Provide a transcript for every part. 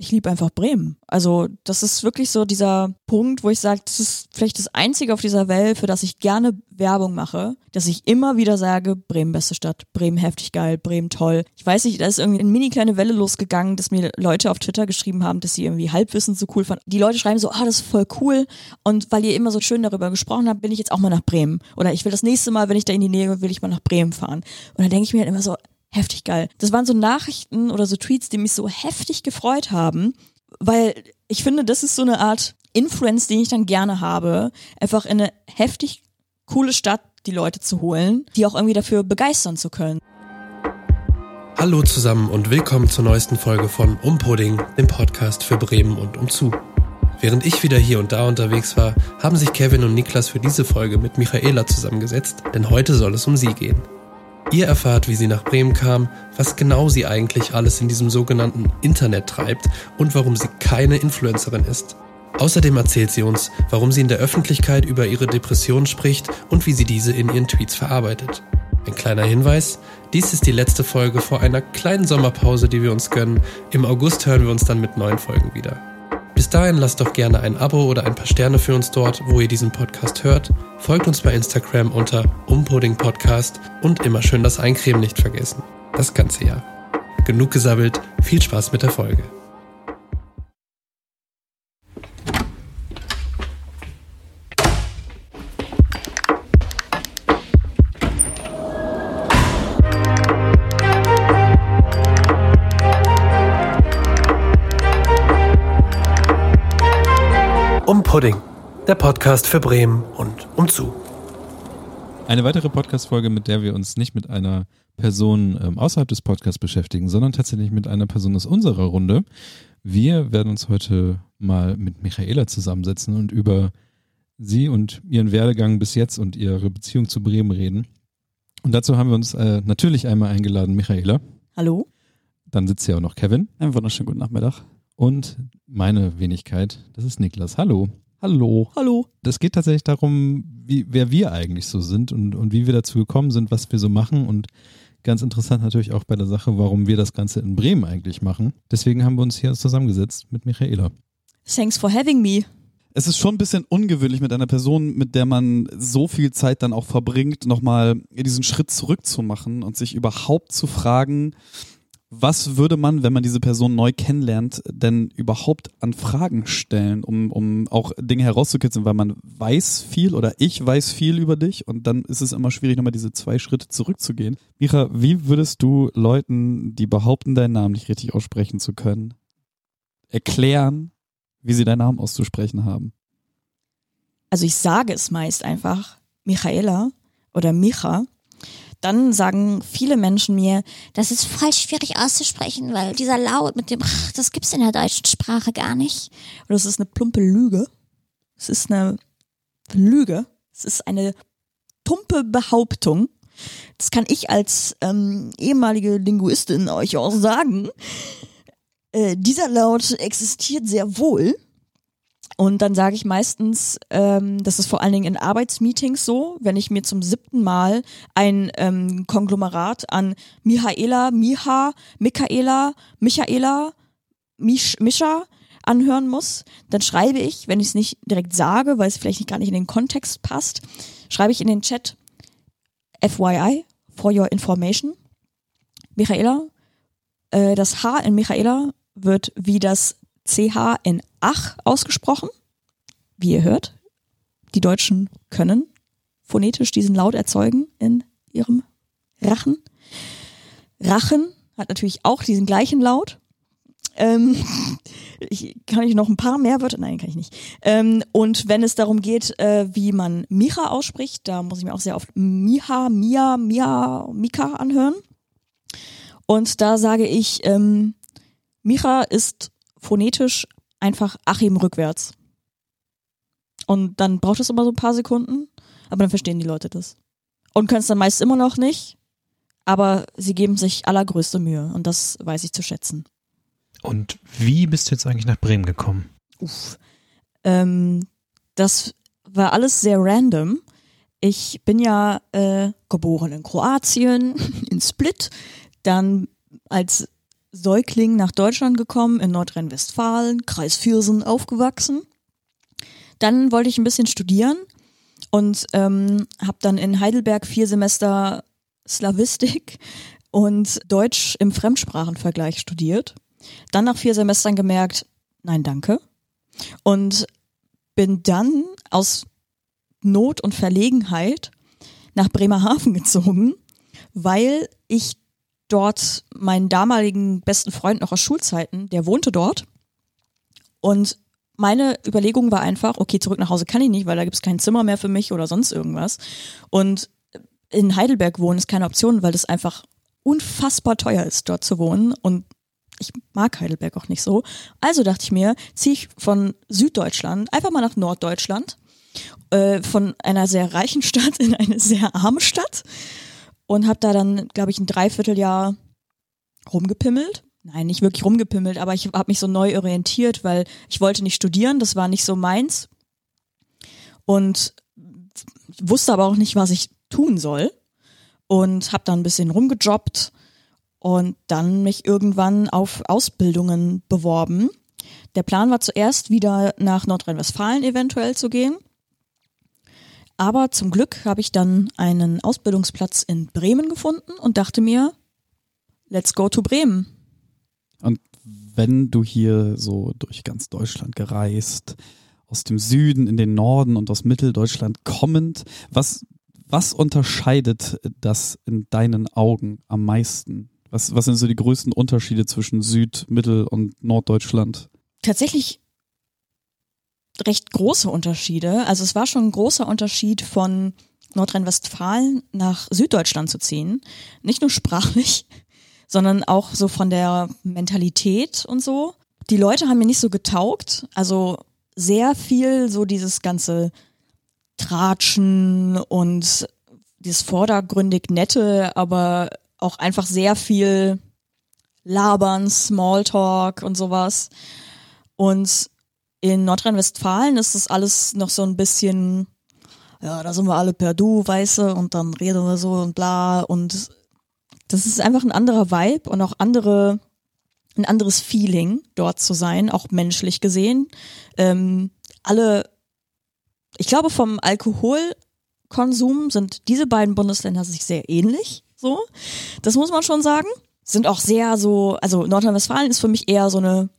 ich liebe einfach Bremen. Also das ist wirklich so dieser Punkt, wo ich sage, das ist vielleicht das Einzige auf dieser Welt, für das ich gerne Werbung mache, dass ich immer wieder sage, Bremen beste Stadt, Bremen heftig geil, Bremen toll. Ich weiß nicht, da ist irgendwie eine mini kleine Welle losgegangen, dass mir Leute auf Twitter geschrieben haben, dass sie irgendwie Halbwissen so cool fanden. Die Leute schreiben so, ah, das ist voll cool und weil ihr immer so schön darüber gesprochen habt, bin ich jetzt auch mal nach Bremen. Oder ich will das nächste Mal, wenn ich da in die Nähe will ich mal nach Bremen fahren. Und dann denke ich mir halt immer so, heftig geil. Das waren so Nachrichten oder so Tweets, die mich so heftig gefreut haben, weil ich finde, das ist so eine Art Influence, den ich dann gerne habe, einfach in eine heftig coole Stadt die Leute zu holen, die auch irgendwie dafür begeistern zu können. Hallo zusammen und willkommen zur neuesten Folge von Umpudding, dem Podcast für Bremen und umzu. Während ich wieder hier und da unterwegs war, haben sich Kevin und Niklas für diese Folge mit Michaela zusammengesetzt, denn heute soll es um sie gehen. Ihr erfahrt, wie sie nach Bremen kam, was genau sie eigentlich alles in diesem sogenannten Internet treibt und warum sie keine Influencerin ist. Außerdem erzählt sie uns, warum sie in der Öffentlichkeit über ihre Depression spricht und wie sie diese in ihren Tweets verarbeitet. Ein kleiner Hinweis, dies ist die letzte Folge vor einer kleinen Sommerpause, die wir uns gönnen. Im August hören wir uns dann mit neuen Folgen wieder. Bis dahin lasst doch gerne ein Abo oder ein paar Sterne für uns dort, wo ihr diesen Podcast hört. Folgt uns bei Instagram unter Umpudding Podcast und immer schön das Eincremen nicht vergessen. Das ganze Jahr. Genug gesabbelt, viel Spaß mit der Folge. Pudding, der Podcast für Bremen und umzu. Eine weitere Podcast-Folge, mit der wir uns nicht mit einer Person ähm, außerhalb des Podcasts beschäftigen, sondern tatsächlich mit einer Person aus unserer Runde. Wir werden uns heute mal mit Michaela zusammensetzen und über sie und ihren Werdegang bis jetzt und ihre Beziehung zu Bremen reden. Und dazu haben wir uns äh, natürlich einmal eingeladen, Michaela. Hallo. Dann sitzt hier auch noch Kevin. Einen wunderschönen guten Nachmittag. Und meine Wenigkeit, das ist Niklas. Hallo. Hallo. Hallo. Das geht tatsächlich darum, wie, wer wir eigentlich so sind und, und wie wir dazu gekommen sind, was wir so machen und ganz interessant natürlich auch bei der Sache, warum wir das Ganze in Bremen eigentlich machen. Deswegen haben wir uns hier zusammengesetzt mit Michaela. Thanks for having me. Es ist schon ein bisschen ungewöhnlich mit einer Person, mit der man so viel Zeit dann auch verbringt, nochmal diesen Schritt zurückzumachen und sich überhaupt zu fragen, was würde man, wenn man diese Person neu kennenlernt, denn überhaupt an Fragen stellen, um, um auch Dinge herauszukitzeln, weil man weiß viel oder ich weiß viel über dich und dann ist es immer schwierig, nochmal diese zwei Schritte zurückzugehen. Mira, wie würdest du Leuten, die behaupten, deinen Namen nicht richtig aussprechen zu können, erklären, wie sie deinen Namen auszusprechen haben? Also ich sage es meist einfach Michaela oder Micha dann sagen viele Menschen mir, das ist voll schwierig auszusprechen, weil dieser Laut mit dem, das gibt's in der deutschen Sprache gar nicht. Und das ist eine plumpe Lüge. Es ist eine Lüge. Es ist eine tumpe Behauptung. Das kann ich als ähm, ehemalige Linguistin euch auch sagen. Äh, dieser Laut existiert sehr wohl. Und dann sage ich meistens, ähm, das ist vor allen Dingen in Arbeitsmeetings so, wenn ich mir zum siebten Mal ein ähm, Konglomerat an Michaela, Miha, Michaela, Michaela, Misch, Mischa anhören muss, dann schreibe ich, wenn ich es nicht direkt sage, weil es vielleicht nicht gar nicht in den Kontext passt, schreibe ich in den Chat FYI, for your information. Michaela, äh, das H in Michaela wird wie das CH in Ach ausgesprochen. Wie ihr hört, die Deutschen können phonetisch diesen Laut erzeugen in ihrem Rachen. Rachen hat natürlich auch diesen gleichen Laut. Ähm, ich, kann ich noch ein paar mehr Wörter? Nein, kann ich nicht. Ähm, und wenn es darum geht, äh, wie man Micha ausspricht, da muss ich mir auch sehr oft Miha, Mia, Mia, Mika anhören. Und da sage ich, ähm, Micha ist phonetisch einfach Achim rückwärts. Und dann braucht es immer so ein paar Sekunden, aber dann verstehen die Leute das. Und können es dann meist immer noch nicht, aber sie geben sich allergrößte Mühe und das weiß ich zu schätzen. Und wie bist du jetzt eigentlich nach Bremen gekommen? Uff. Ähm, das war alles sehr random. Ich bin ja äh, geboren in Kroatien, in Split, dann als Säugling nach Deutschland gekommen, in Nordrhein-Westfalen, Kreis Viersen aufgewachsen. Dann wollte ich ein bisschen studieren und ähm, habe dann in Heidelberg vier Semester Slavistik und Deutsch im Fremdsprachenvergleich studiert. Dann nach vier Semestern gemerkt, nein, danke. Und bin dann aus Not und Verlegenheit nach Bremerhaven gezogen, weil ich dort meinen damaligen besten Freund noch aus Schulzeiten, der wohnte dort. Und meine Überlegung war einfach, okay, zurück nach Hause kann ich nicht, weil da gibt es kein Zimmer mehr für mich oder sonst irgendwas. Und in Heidelberg wohnen ist keine Option, weil das einfach unfassbar teuer ist, dort zu wohnen. Und ich mag Heidelberg auch nicht so. Also dachte ich mir, ziehe ich von Süddeutschland einfach mal nach Norddeutschland, äh, von einer sehr reichen Stadt in eine sehr arme Stadt und habe da dann, glaube ich, ein Dreivierteljahr rumgepimmelt. Nein, nicht wirklich rumgepimmelt, aber ich habe mich so neu orientiert, weil ich wollte nicht studieren, das war nicht so meins. Und wusste aber auch nicht, was ich tun soll. Und habe dann ein bisschen rumgejobbt und dann mich irgendwann auf Ausbildungen beworben. Der Plan war zuerst wieder nach Nordrhein-Westfalen eventuell zu gehen. Aber zum Glück habe ich dann einen Ausbildungsplatz in Bremen gefunden und dachte mir, let's go to Bremen. Und wenn du hier so durch ganz Deutschland gereist, aus dem Süden in den Norden und aus Mitteldeutschland kommend, was, was unterscheidet das in deinen Augen am meisten? Was, was sind so die größten Unterschiede zwischen Süd-, Mittel- und Norddeutschland? Tatsächlich recht große Unterschiede. Also es war schon ein großer Unterschied von Nordrhein-Westfalen nach Süddeutschland zu ziehen. Nicht nur sprachlich, sondern auch so von der Mentalität und so. Die Leute haben mir nicht so getaugt. Also sehr viel so dieses ganze Tratschen und dieses vordergründig nette, aber auch einfach sehr viel Labern, Smalltalk und sowas. Und in Nordrhein-Westfalen ist das alles noch so ein bisschen, ja, da sind wir alle per Du, weiße, und dann reden wir so und bla. Und das ist einfach ein anderer Vibe und auch andere, ein anderes Feeling, dort zu sein, auch menschlich gesehen. Ähm, alle, ich glaube, vom Alkoholkonsum sind diese beiden Bundesländer sich sehr ähnlich, so. Das muss man schon sagen. Sind auch sehr so, also Nordrhein-Westfalen ist für mich eher so eine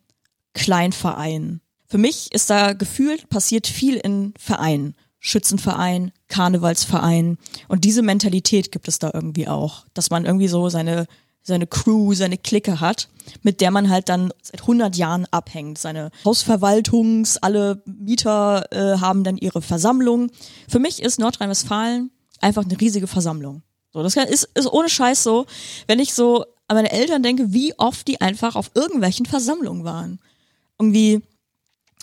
Kleinverein für mich ist da gefühlt passiert viel in Vereinen. Schützenverein, Karnevalsverein. Und diese Mentalität gibt es da irgendwie auch, dass man irgendwie so seine, seine Crew, seine Clique hat, mit der man halt dann seit 100 Jahren abhängt. Seine Hausverwaltungs, alle Mieter äh, haben dann ihre Versammlung. Für mich ist Nordrhein-Westfalen einfach eine riesige Versammlung. So, das ist, ist ohne Scheiß so, wenn ich so an meine Eltern denke, wie oft die einfach auf irgendwelchen Versammlungen waren. Irgendwie,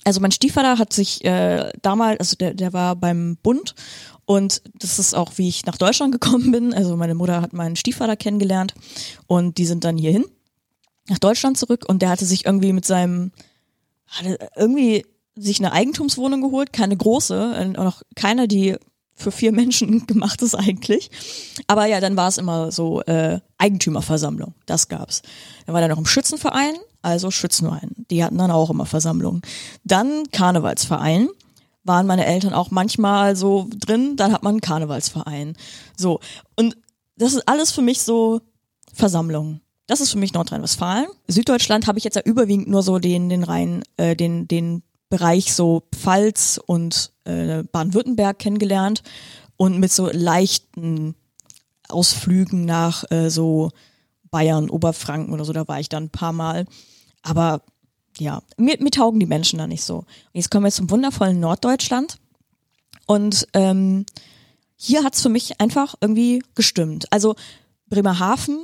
also mein Stiefvater hat sich äh, damals, also der, der war beim Bund und das ist auch, wie ich nach Deutschland gekommen bin. Also meine Mutter hat meinen Stiefvater kennengelernt und die sind dann hierhin nach Deutschland zurück und der hatte sich irgendwie mit seinem, hatte irgendwie sich eine Eigentumswohnung geholt, keine große, noch keine, die für vier Menschen gemacht ist eigentlich. Aber ja, dann war es immer so äh, Eigentümerversammlung, das gab's. Dann war er noch im Schützenverein also Schützenverein. Die hatten dann auch immer Versammlungen. Dann Karnevalsverein waren meine Eltern auch manchmal so drin, dann hat man einen Karnevalsverein. So. Und das ist alles für mich so Versammlungen. Das ist für mich Nordrhein-Westfalen. Süddeutschland habe ich jetzt ja überwiegend nur so den, den Rhein, äh, den, den Bereich so Pfalz und äh, Baden-Württemberg kennengelernt und mit so leichten Ausflügen nach äh, so Bayern, Oberfranken oder so, da war ich dann ein paar Mal. Aber ja, mir, mir taugen die Menschen da nicht so. Und jetzt kommen wir zum wundervollen Norddeutschland. Und ähm, hier hat's für mich einfach irgendwie gestimmt. Also Bremerhaven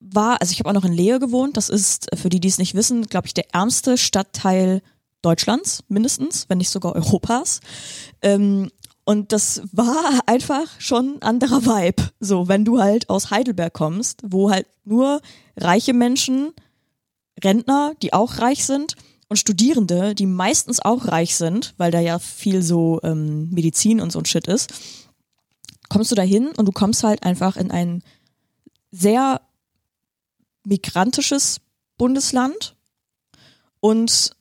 war, also ich habe auch noch in Lehe gewohnt, das ist, für die, die es nicht wissen, glaube ich, der ärmste Stadtteil Deutschlands, mindestens, wenn nicht sogar Europas. Ähm, und das war einfach schon ein anderer Vibe. So, wenn du halt aus Heidelberg kommst, wo halt nur reiche Menschen, Rentner, die auch reich sind, und Studierende, die meistens auch reich sind, weil da ja viel so ähm, Medizin und so ein Shit ist, kommst du da hin und du kommst halt einfach in ein sehr migrantisches Bundesland und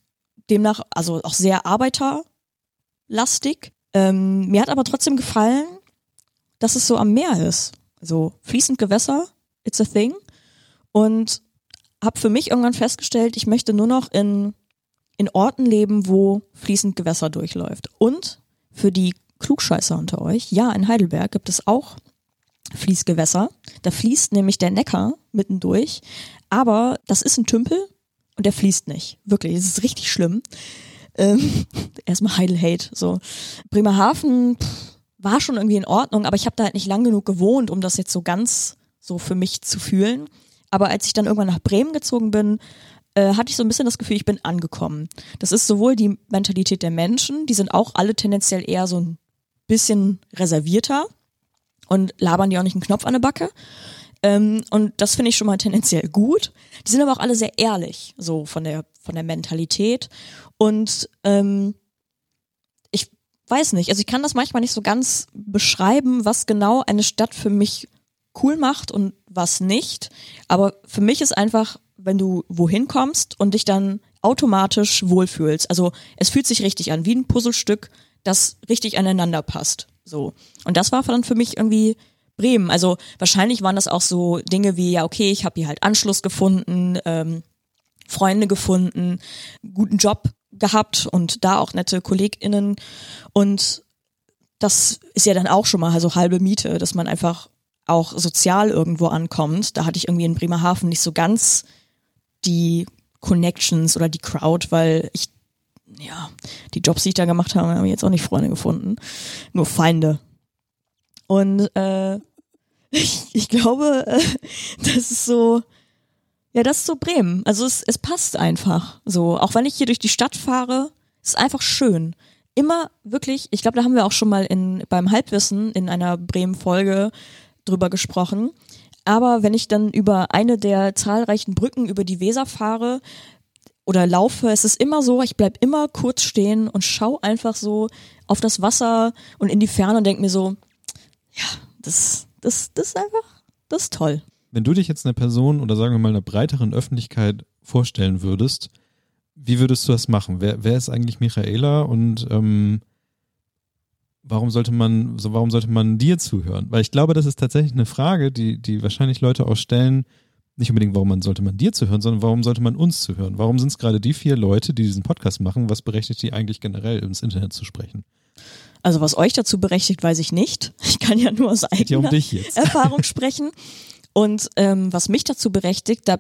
demnach also auch sehr arbeiterlastig. Ähm, mir hat aber trotzdem gefallen, dass es so am Meer ist. So fließend Gewässer, it's a thing. Und habe für mich irgendwann festgestellt, ich möchte nur noch in, in Orten leben, wo fließend Gewässer durchläuft. Und für die Klugscheißer unter euch, ja, in Heidelberg gibt es auch Fließgewässer. Da fließt nämlich der Neckar mittendurch, aber das ist ein Tümpel und der fließt nicht. Wirklich, es ist richtig schlimm. Ähm, erstmal Heidel-Hate. So. Bremerhaven pff, war schon irgendwie in Ordnung, aber ich habe da halt nicht lang genug gewohnt, um das jetzt so ganz so für mich zu fühlen. Aber als ich dann irgendwann nach Bremen gezogen bin, äh, hatte ich so ein bisschen das Gefühl, ich bin angekommen. Das ist sowohl die Mentalität der Menschen, die sind auch alle tendenziell eher so ein bisschen reservierter und labern die auch nicht einen Knopf an der Backe. Ähm, und das finde ich schon mal tendenziell gut. Die sind aber auch alle sehr ehrlich, so von der, von der Mentalität. Und ähm, ich weiß nicht, also ich kann das manchmal nicht so ganz beschreiben, was genau eine Stadt für mich cool macht und was nicht. Aber für mich ist einfach, wenn du wohin kommst und dich dann automatisch wohlfühlst. Also es fühlt sich richtig an, wie ein Puzzlestück, das richtig aneinander passt. So. Und das war dann für mich irgendwie Bremen. Also wahrscheinlich waren das auch so Dinge wie, ja, okay, ich habe hier halt Anschluss gefunden, ähm, Freunde gefunden, guten Job gehabt und da auch nette KollegInnen. Und das ist ja dann auch schon mal so halbe Miete, dass man einfach auch sozial irgendwo ankommt. Da hatte ich irgendwie in Bremerhaven nicht so ganz die Connections oder die Crowd, weil ich, ja, die Jobs, die ich da gemacht habe, habe ich jetzt auch nicht Freunde gefunden. Nur Feinde. Und äh, ich, ich glaube, äh, das ist so, ja, das ist so Bremen. Also es, es passt einfach so. Auch wenn ich hier durch die Stadt fahre, ist einfach schön. Immer wirklich, ich glaube, da haben wir auch schon mal in, beim Halbwissen in einer Bremen-Folge drüber gesprochen. Aber wenn ich dann über eine der zahlreichen Brücken über die Weser fahre oder laufe, es ist immer so, ich bleib immer kurz stehen und schau einfach so auf das Wasser und in die Ferne und denk mir so, ja, das, das, das ist einfach, das ist toll. Wenn du dich jetzt einer Person oder sagen wir mal einer breiteren Öffentlichkeit vorstellen würdest, wie würdest du das machen? Wer, wer ist eigentlich Michaela und ähm, warum sollte man, so, warum sollte man dir zuhören? Weil ich glaube, das ist tatsächlich eine Frage, die, die wahrscheinlich Leute auch stellen, nicht unbedingt, warum man sollte man dir zuhören, sondern warum sollte man uns zuhören? Warum sind es gerade die vier Leute, die diesen Podcast machen? Was berechtigt die eigentlich generell ins Internet zu sprechen? Also was euch dazu berechtigt, weiß ich nicht. Ich kann ja nur aus Geht ja um eigener. Erfahrung sprechen. Und ähm, was mich dazu berechtigt, da,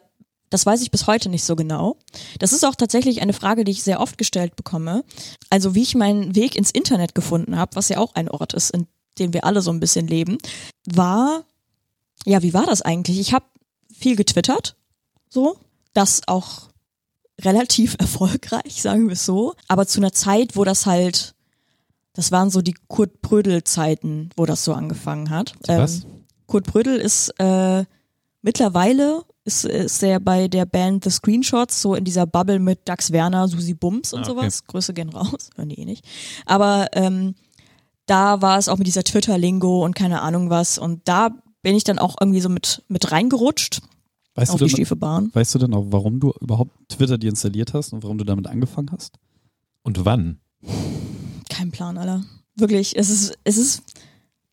das weiß ich bis heute nicht so genau. Das ist auch tatsächlich eine Frage, die ich sehr oft gestellt bekomme. Also wie ich meinen Weg ins Internet gefunden habe, was ja auch ein Ort ist, in dem wir alle so ein bisschen leben, war, ja, wie war das eigentlich? Ich habe viel getwittert, so, das auch relativ erfolgreich, sagen wir es so, aber zu einer Zeit, wo das halt, das waren so die Kurt Prödel-Zeiten, wo das so angefangen hat. Was? Ähm, Kurt Brödel ist äh, mittlerweile ist, ist er bei der Band The Screenshots so in dieser Bubble mit Dax Werner, Susi Bums und Ah, okay. sowas. Grüße gehen raus, hören die eh nicht. Aber ähm, da war es auch mit dieser Twitter-Lingo und keine Ahnung was. Und da bin ich dann auch irgendwie so mit, mit reingerutscht Weißt auf du, die denn, weißt du denn auch, warum du überhaupt Twitter dir installiert hast und warum du damit angefangen hast? Und wann? Kein Plan, Alter. Wirklich, es ist, es ist,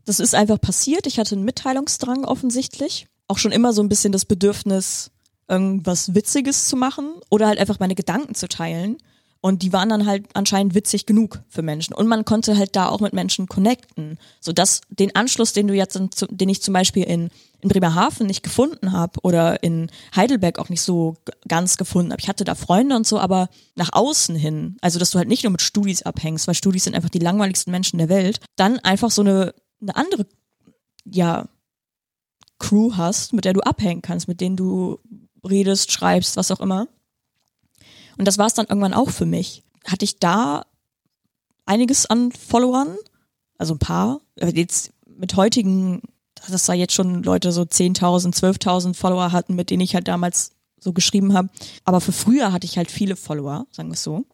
das ist einfach passiert. Ich hatte einen Mitteilungsdrang offensichtlich. Auch schon immer so ein bisschen das Bedürfnis, irgendwas Witziges zu machen oder halt einfach meine Gedanken zu teilen. Und die waren dann halt anscheinend witzig genug für Menschen. Und man konnte halt da auch mit Menschen connecten. So dass den Anschluss, den du jetzt, in- den ich zum Beispiel in, in Bremerhaven nicht gefunden habe oder in Heidelberg auch nicht so ganz gefunden habe. Ich hatte da Freunde und so, aber nach außen hin, also dass du halt nicht nur mit Studis abhängst, weil Studis sind einfach die langweiligsten Menschen der Welt, dann einfach so eine, eine andere, ja, Crew hast, mit der du abhängen kannst, mit denen du redest, schreibst, was auch immer. Und das war es dann irgendwann auch für mich. Hatte ich da einiges an Followern, also ein paar, jetzt mit heutigen, dass da jetzt schon Leute so 10.000, 12.000 Follower hatten, mit denen ich halt damals so geschrieben habe. Aber für früher hatte ich halt viele Follower, sagen wir es so.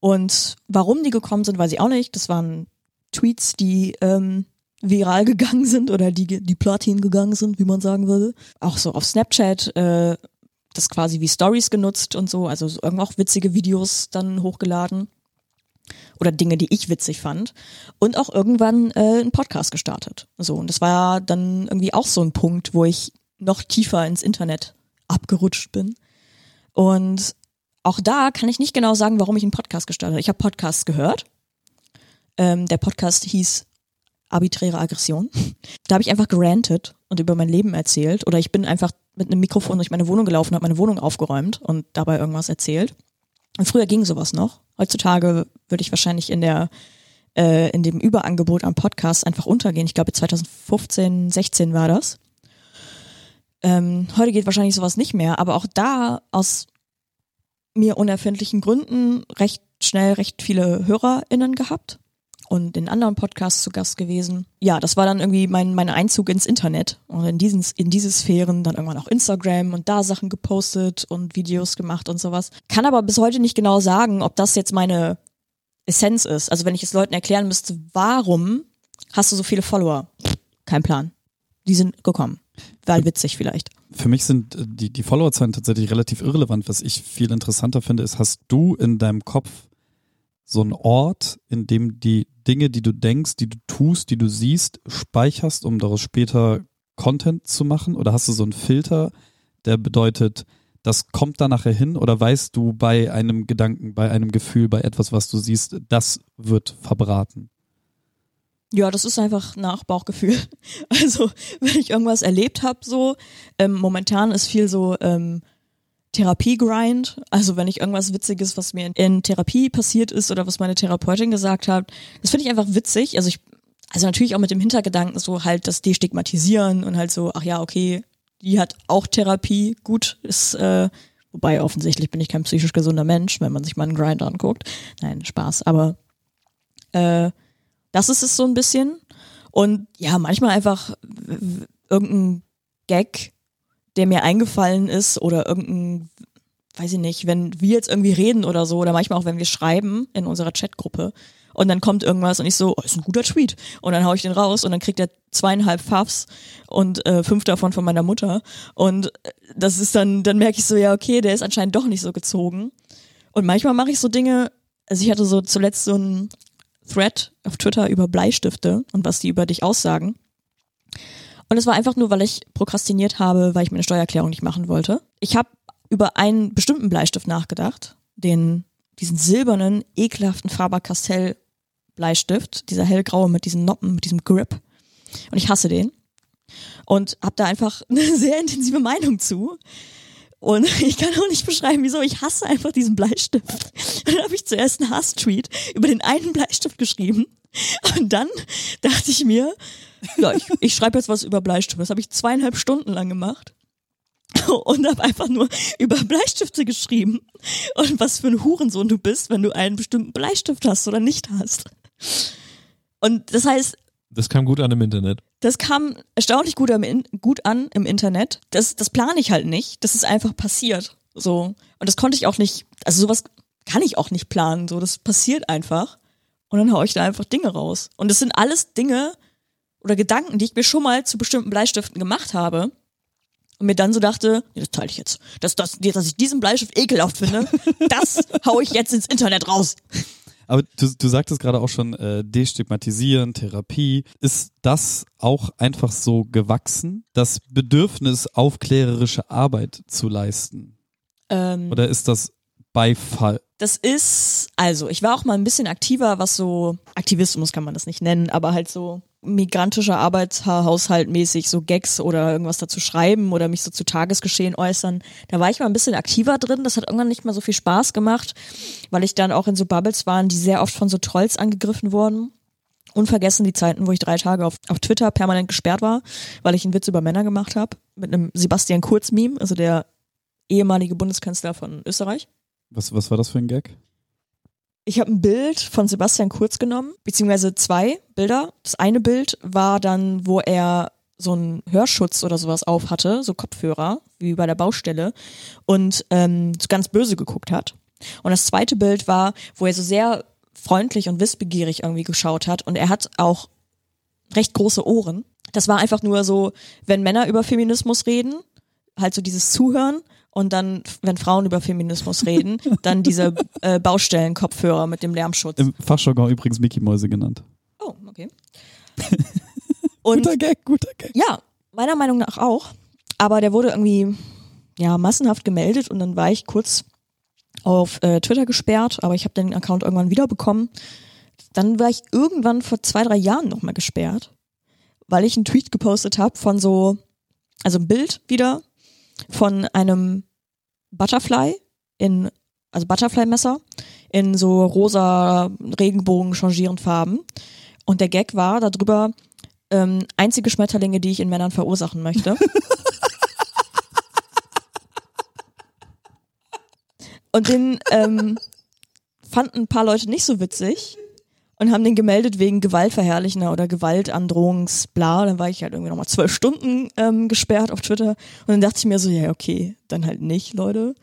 Und warum die gekommen sind, weiß ich auch nicht. Das waren Tweets, die ähm, viral gegangen sind oder die, die Platin gegangen sind, wie man sagen würde. Auch so auf Snapchat äh, das quasi wie Stories genutzt und so, also so irgendwo auch witzige Videos dann hochgeladen oder Dinge, die ich witzig fand und auch irgendwann äh, einen Podcast gestartet. So und das war dann irgendwie auch so ein Punkt, wo ich noch tiefer ins Internet abgerutscht bin und auch da kann ich nicht genau sagen, warum ich einen Podcast gestartet habe. Ich habe Podcasts gehört. Ähm, der Podcast hieß Arbiträre Aggression. Da habe ich einfach gerantet und über mein Leben erzählt. Oder ich bin einfach mit einem Mikrofon durch meine Wohnung gelaufen, habe meine Wohnung aufgeräumt und dabei irgendwas erzählt. Und früher ging sowas noch. Heutzutage würde ich wahrscheinlich in der äh, in dem Überangebot am Podcast einfach untergehen. Ich glaube 2015, 16 war das. Ähm, heute geht wahrscheinlich sowas nicht mehr, aber auch da aus mir unerfindlichen Gründen recht schnell recht viele HörerInnen gehabt und in anderen Podcasts zu Gast gewesen. Ja, das war dann irgendwie mein, mein Einzug ins Internet und in diesen, in diese Sphären dann irgendwann auch Instagram und da Sachen gepostet und Videos gemacht und sowas. Kann aber bis heute nicht genau sagen, ob das jetzt meine Essenz ist. Also wenn ich es Leuten erklären müsste, warum hast du so viele Follower? Kein Plan. Die sind gekommen. Weil witzig vielleicht. Für mich sind äh, die, die Followerzahlen tatsächlich relativ irrelevant. Was ich viel interessanter finde, ist, hast du in deinem Kopf so einen Ort, in dem die Dinge, die du denkst, die du tust, die du siehst, speicherst, um daraus später Content zu machen? Oder hast du so einen Filter, der bedeutet, das kommt da nachher hin? Oder weißt du bei einem Gedanken, bei einem Gefühl, bei etwas, was du siehst, das wird verbraten? Ja, das ist einfach nach Bauchgefühl. Also, wenn ich irgendwas erlebt habe, so, ähm, momentan ist viel so ähm, Therapiegrind. Also, wenn ich irgendwas Witziges, was mir in, in Therapie passiert ist oder was meine Therapeutin gesagt hat, das finde ich einfach witzig. Also, ich, also natürlich auch mit dem Hintergedanken so halt das Destigmatisieren und halt so, ach ja, okay, die hat auch Therapie, gut, ist, äh, wobei offensichtlich bin ich kein psychisch gesunder Mensch, wenn man sich mal einen Grind anguckt. Nein, Spaß, aber äh, das ist es so ein bisschen. Und ja, manchmal einfach irgendein Gag, der mir eingefallen ist oder irgendein, weiß ich nicht, wenn wir jetzt irgendwie reden oder so oder manchmal auch wenn wir schreiben in unserer Chatgruppe und dann kommt irgendwas und ich so, oh, ist ein guter Tweet. Und dann hau ich den raus und dann kriegt er zweieinhalb Pfaffs und äh, fünf davon von meiner Mutter. Und das ist dann, dann merke ich so, ja okay, der ist anscheinend doch nicht so gezogen. Und manchmal mache ich so Dinge, also ich hatte so zuletzt so ein Thread auf Twitter über Bleistifte und was die über dich aussagen. Und es war einfach nur, weil ich prokrastiniert habe, weil ich meine Steuererklärung nicht machen wollte. Ich habe über einen bestimmten Bleistift nachgedacht, den diesen silbernen, ekelhaften Faber-Castell Bleistift, dieser hellgraue mit diesen Noppen, mit diesem Grip. Und ich hasse den. Und habe da einfach eine sehr intensive Meinung zu. Und ich kann auch nicht beschreiben, wieso. Ich hasse einfach diesen Bleistift. Dann habe ich zuerst einen Hass-Tweet über den einen Bleistift geschrieben. Und dann dachte ich mir, ja, ich, ich schreibe jetzt was über Bleistift. Das habe ich zweieinhalb Stunden lang gemacht. Und habe einfach nur über Bleistifte geschrieben. Und was für ein Hurensohn du bist, wenn du einen bestimmten Bleistift hast oder nicht hast. Und das heißt, das kam gut an im Internet. Das kam erstaunlich gut, am, gut an im Internet. Das, das plane ich halt nicht. Das ist einfach passiert. So. Und das konnte ich auch nicht, also sowas kann ich auch nicht planen. So, das passiert einfach. Und dann haue ich da einfach Dinge raus. Und das sind alles Dinge oder Gedanken, die ich mir schon mal zu bestimmten Bleistiften gemacht habe. Und mir dann so dachte, nee, das teile ich jetzt. Dass, dass, dass ich diesen Bleistift ekelhaft finde, das haue ich jetzt ins Internet raus. Aber du, du sagtest gerade auch schon, äh, destigmatisieren, Therapie. Ist das auch einfach so gewachsen, das Bedürfnis, aufklärerische Arbeit zu leisten? Ähm, Oder ist das Beifall? Das ist, also ich war auch mal ein bisschen aktiver, was so, Aktivismus kann man das nicht nennen, aber halt so migrantischer Arbeitshaushalt mäßig so Gags oder irgendwas dazu schreiben oder mich so zu Tagesgeschehen äußern. Da war ich mal ein bisschen aktiver drin. Das hat irgendwann nicht mehr so viel Spaß gemacht, weil ich dann auch in so Bubbles war, die sehr oft von so Trolls angegriffen wurden. Unvergessen die Zeiten, wo ich drei Tage auf, auf Twitter permanent gesperrt war, weil ich einen Witz über Männer gemacht habe. Mit einem Sebastian Kurz-Meme, also der ehemalige Bundeskanzler von Österreich. Was, was war das für ein Gag? Ich habe ein Bild von Sebastian Kurz genommen, beziehungsweise zwei Bilder. Das eine Bild war dann, wo er so einen Hörschutz oder sowas auf hatte, so Kopfhörer, wie bei der Baustelle, und ähm, so ganz böse geguckt hat. Und das zweite Bild war, wo er so sehr freundlich und wissbegierig irgendwie geschaut hat. Und er hat auch recht große Ohren. Das war einfach nur so, wenn Männer über Feminismus reden, halt so dieses Zuhören Und dann, wenn Frauen über Feminismus reden, dann diese äh, Baustellenkopfhörer mit dem Lärmschutz. Im Fachjargon übrigens Mickey Mäuse genannt. Oh, okay. Und guter Gag, guter Gag. ja, meiner Meinung nach auch. Aber der wurde irgendwie ja massenhaft gemeldet und dann war ich kurz auf äh, Twitter gesperrt, aber ich habe den Account irgendwann wiederbekommen. Dann war ich irgendwann vor zwei, drei Jahren nochmal gesperrt, weil ich einen Tweet gepostet habe von so, also ein Bild wieder von einem Butterfly in, also Butterfly-Messer in so rosa Regenbogen changierend Farben. Und der Gag war darüber, ähm, einzige Schmetterlinge, die ich in Männern verursachen möchte. Und den ähm, fanden ein paar Leute nicht so witzig und haben den gemeldet wegen Gewaltverherrlichender oder Gewaltandrohungsbla. Dann war ich halt irgendwie nochmal zwölf Stunden ähm, gesperrt auf Twitter. Und dann dachte ich mir so, ja, okay, dann halt nicht, Leute.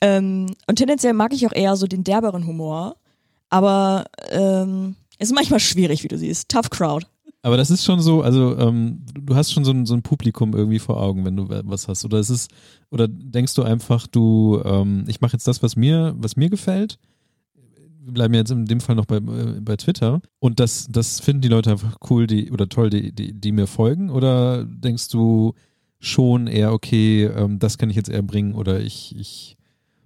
Ähm, und tendenziell mag ich auch eher so den derberen Humor. Aber ähm, ist manchmal schwierig, wie du siehst. Tough Crowd. Aber das ist schon so, also ähm, du hast schon so ein, so ein Publikum irgendwie vor Augen, wenn du was hast. Oder ist es, oder denkst du einfach, du, ähm, ich mache jetzt das, was mir, was mir gefällt. Bleiben jetzt in dem Fall noch bei, äh, bei Twitter. Und das, das finden die Leute einfach cool, die, oder toll, die, die, die mir folgen. Oder denkst du schon eher, okay, ähm, das kann ich jetzt eher bringen oder ich, ich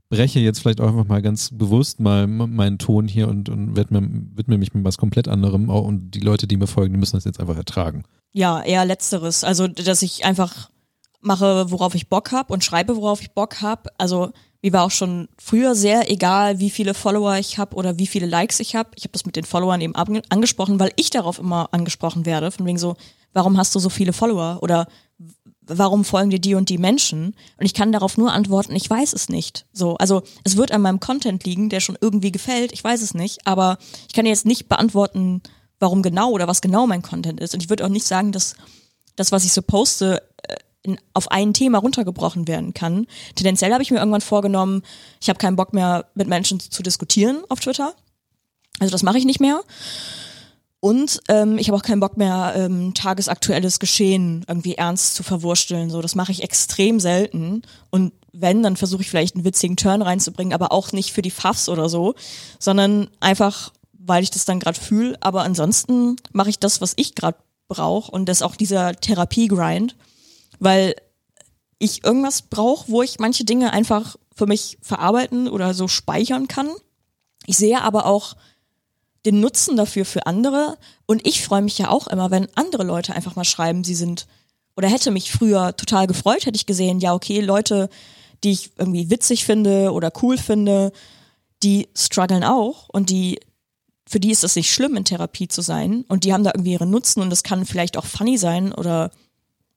breche jetzt vielleicht auch einfach mal ganz bewusst mal meinen Ton hier und, und widme, widme mich mit was komplett anderem. Und die Leute, die mir folgen, die müssen das jetzt einfach ertragen. Ja, eher letzteres. Also, dass ich einfach mache, worauf ich Bock hab und schreibe, worauf ich Bock hab. Also, mir war auch schon früher sehr egal, wie viele Follower ich habe oder wie viele Likes ich habe. Ich habe das mit den Followern eben ange- angesprochen, weil ich darauf immer angesprochen werde. Von wegen so, warum hast du so viele Follower? Oder warum folgen dir die und die Menschen? Und ich kann darauf nur antworten, ich weiß es nicht. So, also es wird an meinem Content liegen, der schon irgendwie gefällt, ich weiß es nicht, aber ich kann jetzt nicht beantworten, warum genau oder was genau mein Content ist. Und ich würde auch nicht sagen, dass das, was ich so poste, in, auf ein Thema runtergebrochen werden kann. Tendenziell habe ich mir irgendwann vorgenommen, ich habe keinen Bock mehr mit Menschen zu diskutieren auf Twitter. Also das mache ich nicht mehr. Und ähm, ich habe auch keinen Bock mehr, ähm, tagesaktuelles Geschehen irgendwie ernst zu verwursteln. So, das mache ich extrem selten. Und wenn, dann versuche ich vielleicht einen witzigen Turn reinzubringen, aber auch nicht für die Pfaffs oder so, sondern einfach, weil ich das dann gerade fühle. Aber ansonsten mache ich das, was ich gerade brauche und das ist auch dieser Therapie-Grind, weil ich irgendwas brauche, wo ich manche Dinge einfach für mich verarbeiten oder so speichern kann. Ich sehe aber auch den Nutzen dafür für andere. Und ich freue mich ja auch immer, wenn andere Leute einfach mal schreiben, sie sind oder hätte mich früher total gefreut, hätte ich gesehen, ja okay, Leute, die ich irgendwie witzig finde oder cool finde, die strugglen auch. Und die für die ist es nicht schlimm, in Therapie zu sein. Und die haben da irgendwie ihre Nutzen und das kann vielleicht auch funny sein oder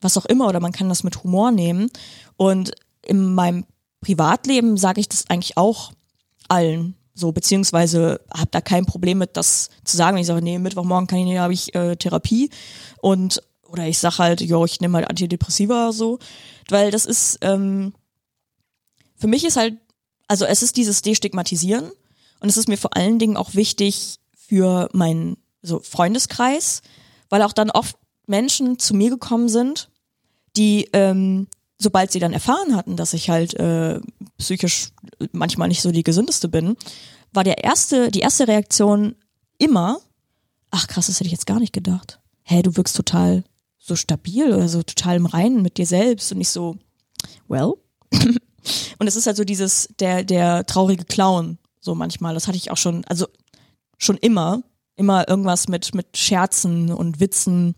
was auch immer oder man kann das mit Humor nehmen. Und in meinem Privatleben sage ich das eigentlich auch allen so beziehungsweise habe da kein Problem mit das zu sagen. Ich sage nee Mittwochmorgen kann ich nicht habe ich äh, Therapie. Und oder ich sag halt jo ich nehme halt Antidepressiva so. Weil das ist ähm, für mich ist halt also es ist dieses Destigmatisieren. Und es ist mir vor allen Dingen auch wichtig für meinen so Freundeskreis, weil auch dann oft Menschen zu mir gekommen sind, die ähm, sobald sie dann erfahren hatten, dass ich halt äh, psychisch manchmal nicht so die gesündeste bin, war der erste, die erste Reaktion immer, ach krass, das hätte ich jetzt gar nicht gedacht. Hä, du wirkst total so stabil oder so total im Reinen mit dir selbst und nicht so, well. und es ist halt so dieses, der, der traurige Clown, so manchmal. Das hatte ich auch schon, also schon immer, immer irgendwas mit, mit Scherzen und Witzen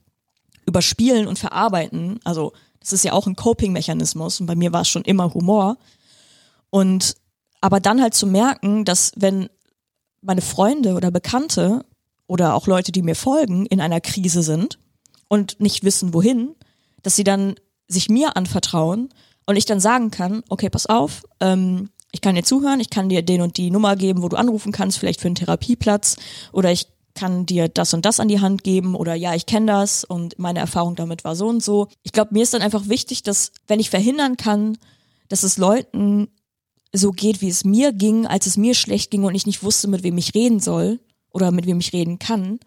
überspielen und verarbeiten. Also das ist ja auch ein Coping-Mechanismus und bei mir war es schon immer Humor. Und aber dann halt zu merken, dass wenn meine Freunde oder Bekannte oder auch Leute, die mir folgen, in einer Krise sind und nicht wissen, wohin, dass sie dann sich mir anvertrauen und ich dann sagen kann, okay, pass auf, ähm, ich kann dir zuhören, ich kann dir den und die Nummer geben, wo du anrufen kannst, vielleicht für einen Therapieplatz oder ich kann dir das und das an die Hand geben oder ja, ich kenne das und meine Erfahrung damit war so und so. Ich glaube, mir ist dann einfach wichtig, dass wenn ich verhindern kann, dass es Leuten so geht, wie es mir ging, als es mir schlecht ging und ich nicht wusste, mit wem ich reden soll oder mit wem ich reden kann,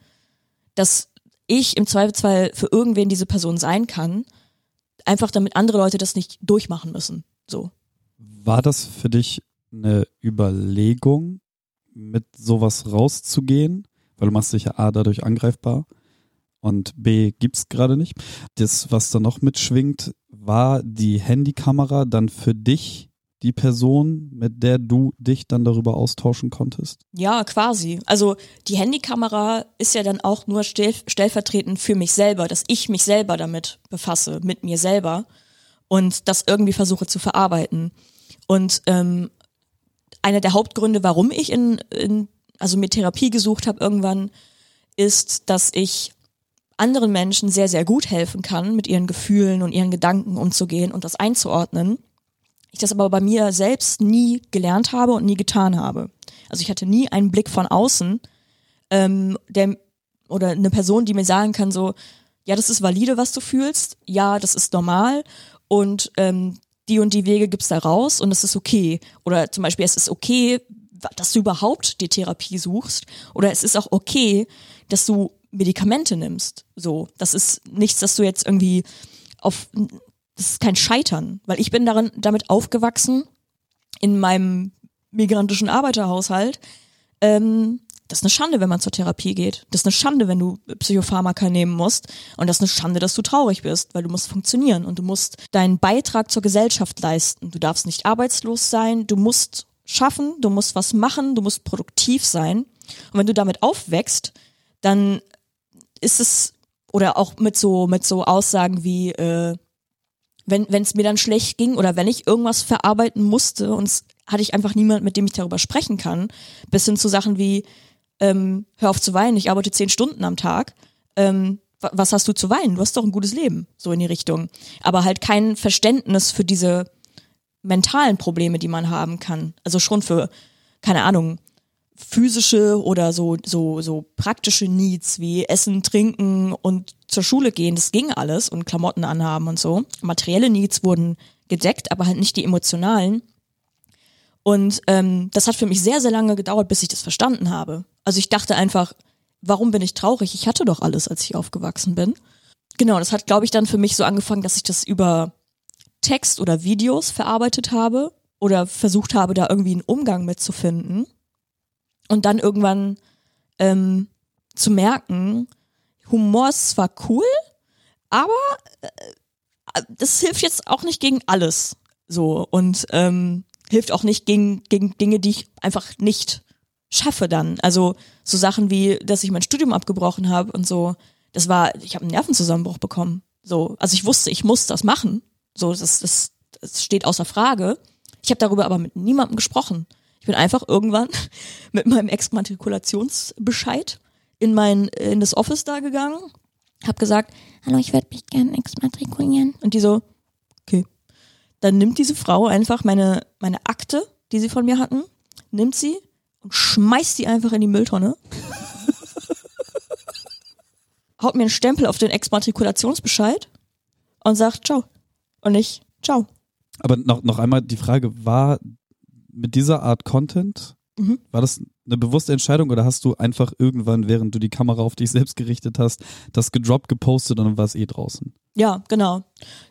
dass ich im Zweifelsfall für irgendwen diese Person sein kann, einfach damit andere Leute das nicht durchmachen müssen. So. War das für dich eine Überlegung, mit sowas rauszugehen? Weil du machst dich ja A dadurch angreifbar und B gibt's gerade nicht. Das, was da noch mitschwingt, war die Handykamera dann für dich die Person, mit der du dich dann darüber austauschen konntest? Ja, quasi. Also die Handykamera ist ja dann auch nur stell stellvertretend für mich selber, dass ich mich selber damit befasse, mit mir selber und das irgendwie versuche zu verarbeiten. Und ähm, einer der Hauptgründe, warum ich in, in also mir Therapie gesucht habe irgendwann, ist, dass ich anderen Menschen sehr, sehr gut helfen kann, mit ihren Gefühlen und ihren Gedanken umzugehen und das einzuordnen. Ich das aber bei mir selbst nie gelernt habe und nie getan habe. Also ich hatte nie einen Blick von außen, ähm, der oder eine Person, die mir sagen kann so, ja, das ist valide, was du fühlst, ja, das ist normal und ähm, die und die Wege gibt's da raus und es ist okay. Oder zum Beispiel, es ist okay, dass du überhaupt die Therapie suchst. Oder es ist auch okay, dass du Medikamente nimmst. So, das ist nichts, dass du jetzt irgendwie auf, das ist kein Scheitern, weil ich bin darin, damit aufgewachsen in meinem migrantischen Arbeiterhaushalt, ähm, das ist eine Schande, wenn man zur Therapie geht. Das ist eine Schande, wenn du Psychopharmaka nehmen musst. Und das ist eine Schande, dass du traurig bist, weil du musst funktionieren und du musst deinen Beitrag zur Gesellschaft leisten. Du darfst nicht arbeitslos sein, du musst schaffen, du musst was machen, du musst produktiv sein. Und wenn du damit aufwächst, dann ist es, oder auch mit so, mit so Aussagen wie, äh, wenn es mir dann schlecht ging oder wenn ich irgendwas verarbeiten musste und hatte ich einfach niemand, mit dem ich darüber sprechen kann, bis hin zu Sachen wie, ähm, hör auf zu weinen, ich arbeite zehn Stunden am Tag. Ähm, was hast du zu weinen? Du hast doch ein gutes Leben, so in die Richtung. Aber halt kein Verständnis für diese mentalen Probleme, die man haben kann. Also schon für, keine Ahnung, physische oder so, so, so praktische Needs wie Essen, Trinken und zur Schule gehen, das ging alles und Klamotten anhaben und so. Materielle Needs wurden gedeckt, aber halt nicht die emotionalen. Und ähm, das hat für mich sehr, sehr lange gedauert, bis ich das verstanden habe. Also ich dachte einfach, warum bin ich traurig? Ich hatte doch alles, als ich aufgewachsen bin. Genau, das hat, glaube ich, dann für mich so angefangen, dass ich das über Text oder Videos verarbeitet habe oder versucht habe, da irgendwie einen Umgang mitzufinden. Und dann irgendwann ähm, zu merken, Humor ist zwar cool, aber äh, das hilft jetzt auch nicht gegen alles. So. Und ähm, hilft auch nicht gegen, gegen Dinge, die ich einfach nicht schaffe dann. Also so Sachen wie, dass ich mein Studium abgebrochen habe und so, das war, ich habe einen Nervenzusammenbruch bekommen. So, also ich wusste, ich muss das machen. So, das, das, das steht außer Frage. Ich habe darüber aber mit niemandem gesprochen. Ich bin einfach irgendwann mit meinem Exmatrikulationsbescheid in mein in das Office da gegangen, habe gesagt, hallo, ich würde mich gerne exmatrikulieren. Und die so, okay, dann nimmt diese Frau einfach meine, meine Akte, die sie von mir hatten, nimmt sie und schmeißt sie einfach in die Mülltonne. haut mir einen Stempel auf den Exmatrikulationsbescheid und sagt ciao. Und ich ciao. Aber noch, noch einmal die Frage, war mit dieser Art Content, mhm. war das eine bewusste Entscheidung oder hast du einfach irgendwann, während du die Kamera auf dich selbst gerichtet hast, das gedroppt, gepostet und dann war es eh draußen? Ja, genau.